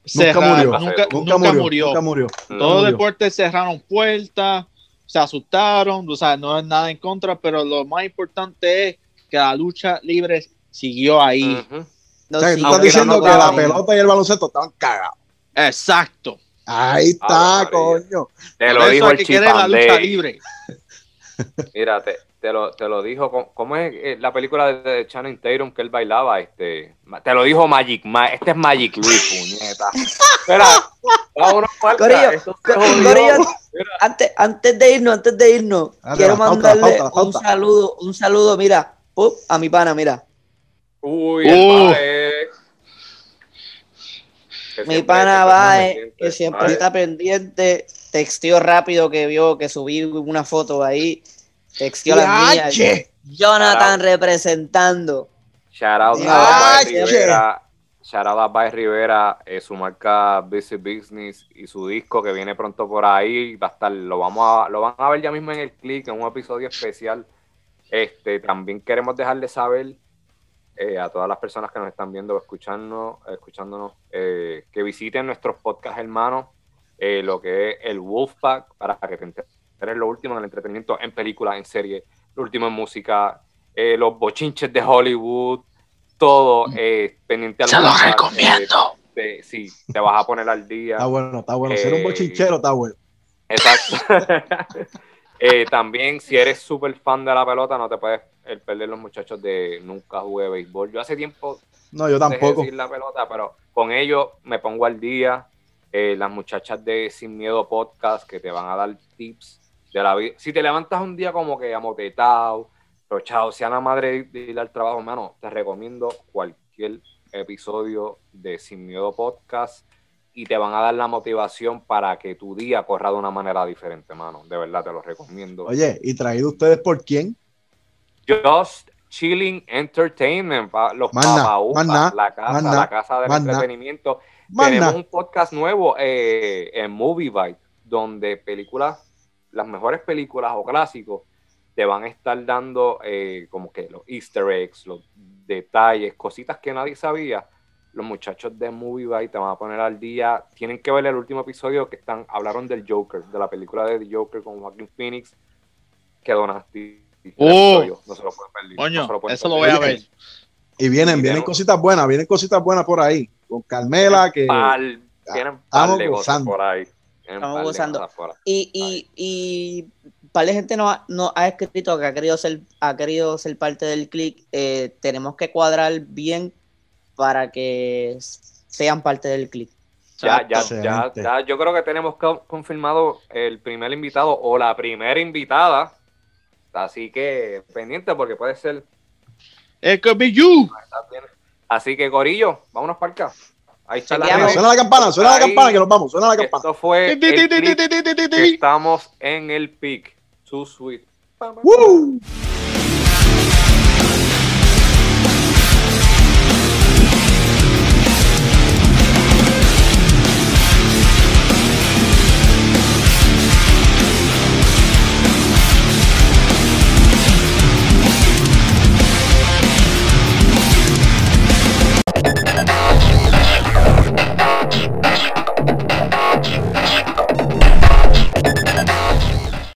[SPEAKER 4] cerraron,
[SPEAKER 3] murió.
[SPEAKER 4] Nunca,
[SPEAKER 3] Nunca,
[SPEAKER 4] nunca
[SPEAKER 3] murió,
[SPEAKER 4] murió.
[SPEAKER 3] Nunca murió.
[SPEAKER 4] Todos los deportes cerraron puertas, se asustaron, o sea, no es nada en contra, pero lo más importante es que la lucha libre siguió ahí.
[SPEAKER 2] No,
[SPEAKER 3] o sea, que
[SPEAKER 2] sí,
[SPEAKER 3] tú estás diciendo
[SPEAKER 1] no
[SPEAKER 3] que la pelota y el baloncesto estaban cagados.
[SPEAKER 4] Exacto.
[SPEAKER 3] Ahí está,
[SPEAKER 1] Ah,
[SPEAKER 3] coño.
[SPEAKER 1] Te
[SPEAKER 4] Por
[SPEAKER 1] lo
[SPEAKER 4] eso
[SPEAKER 1] dijo
[SPEAKER 4] hay
[SPEAKER 1] el
[SPEAKER 4] que la lucha libre.
[SPEAKER 1] Mira, te, lo, te lo dijo, ¿cómo- ¿cómo es eh, la película de, Channing Tatum que él bailaba? Este, te lo dijo Magic, Ma- este es Magic Louis, puñeta. Espera,
[SPEAKER 2] antes, antes de irnos, antes de irnos,
[SPEAKER 3] Dale,
[SPEAKER 2] quiero
[SPEAKER 3] pauta,
[SPEAKER 2] mandarle
[SPEAKER 3] la pauta, la
[SPEAKER 2] un saludo, un saludo, mira, pup, a mi pana, mira.
[SPEAKER 1] Uy,
[SPEAKER 4] Uh.
[SPEAKER 1] el
[SPEAKER 2] Mi pana
[SPEAKER 1] pendiente.
[SPEAKER 2] que siempre está pendiente, texteó rápido que vio que subí una foto ahí, mía.
[SPEAKER 3] ¡Yache!
[SPEAKER 2] Jonathan representando.
[SPEAKER 1] Shout. Rivera. Shout out a Bae Rivera, eh, su marca Busy Business y su disco que viene pronto por ahí. Va a estar, lo vamos a, lo van a ver ya mismo en el click, en un episodio especial. Este, también queremos dejarle saber eh, a todas las personas que nos están viendo o escuchando, escuchándonos, eh, que visiten nuestros podcast hermanos, eh, lo que es el Wolfpack, para que te enteres lo último en el entretenimiento, en películas, en series, lo último en música, eh, los bochinches de Hollywood, todo eh, pendiente al
[SPEAKER 4] Se lo recomiendo.
[SPEAKER 1] eh, sí, te vas a poner al día.
[SPEAKER 3] Está bueno, está bueno. Ser un
[SPEAKER 1] Eh,
[SPEAKER 3] bochinchero está bueno.
[SPEAKER 1] Exacto. Eh, también, si eres súper fan de la pelota, no te puedes perder los muchachos de Nunca Jugué Béisbol. Yo hace tiempo
[SPEAKER 3] No, yo
[SPEAKER 1] dejé de
[SPEAKER 3] tampoco.
[SPEAKER 1] seguir la pelota, pero con ellos me pongo al día. Eh, las muchachas de Sin Miedo Podcast que te van a dar tips de la vida. Si te levantas un día como que amotetado, rochado, sea la madre de ir al trabajo, hermano, te recomiendo cualquier episodio de Sin Miedo Podcast y te van a dar la motivación para que tu día corra de una manera diferente, hermano. De verdad, te lo recomiendo.
[SPEAKER 3] Oye, ¿y traído ustedes por quién?
[SPEAKER 1] Just Chilling Entertainment, los papaupas, la casa, la casa del entretenimiento. Tenemos un podcast nuevo eh, en Movie Bite, donde películas, las mejores películas o clásicos, te van a estar dando eh, como que los easter eggs, los detalles, cositas que nadie sabía. Los muchachos de Movie Bite te van a poner al día. Tienen que ver el último episodio que están, hablaron del Joker, de la película de The Joker con Joaquin Phoenix. Que donaste.
[SPEAKER 4] Oh.
[SPEAKER 1] no se lo pueden perder.
[SPEAKER 4] Coño,
[SPEAKER 1] no se lo pueden
[SPEAKER 4] eso lo voy a ver.
[SPEAKER 3] Y vienen,
[SPEAKER 1] Y
[SPEAKER 3] vienen
[SPEAKER 1] tenemos-
[SPEAKER 3] cositas buenas, vienen cositas buenas por ahí. Con Carmela, que
[SPEAKER 1] Pal- tienen par
[SPEAKER 3] estamos
[SPEAKER 1] de cosas
[SPEAKER 3] gozando.
[SPEAKER 1] por ahí.
[SPEAKER 2] Estamos gozando. Y, y, y un par de gente nos ha, nos ha escrito que ha querido ser, ha querido ser parte del click. Eh, tenemos que cuadrar bien para que sean parte del click.
[SPEAKER 1] Ya, ya, ya, ya, yo creo que tenemos co- confirmado el primer invitado o la primera invitada. Así que pendiente porque puede ser.
[SPEAKER 4] It could be you.
[SPEAKER 1] Así que, Corillo, vámonos para acá. Ahí está la
[SPEAKER 3] suena la campana, suena la campana, que nos vamos, suena la campana.
[SPEAKER 1] Esto fue el clip que estamos en el pick. Too sweet.
[SPEAKER 3] ¡Woo!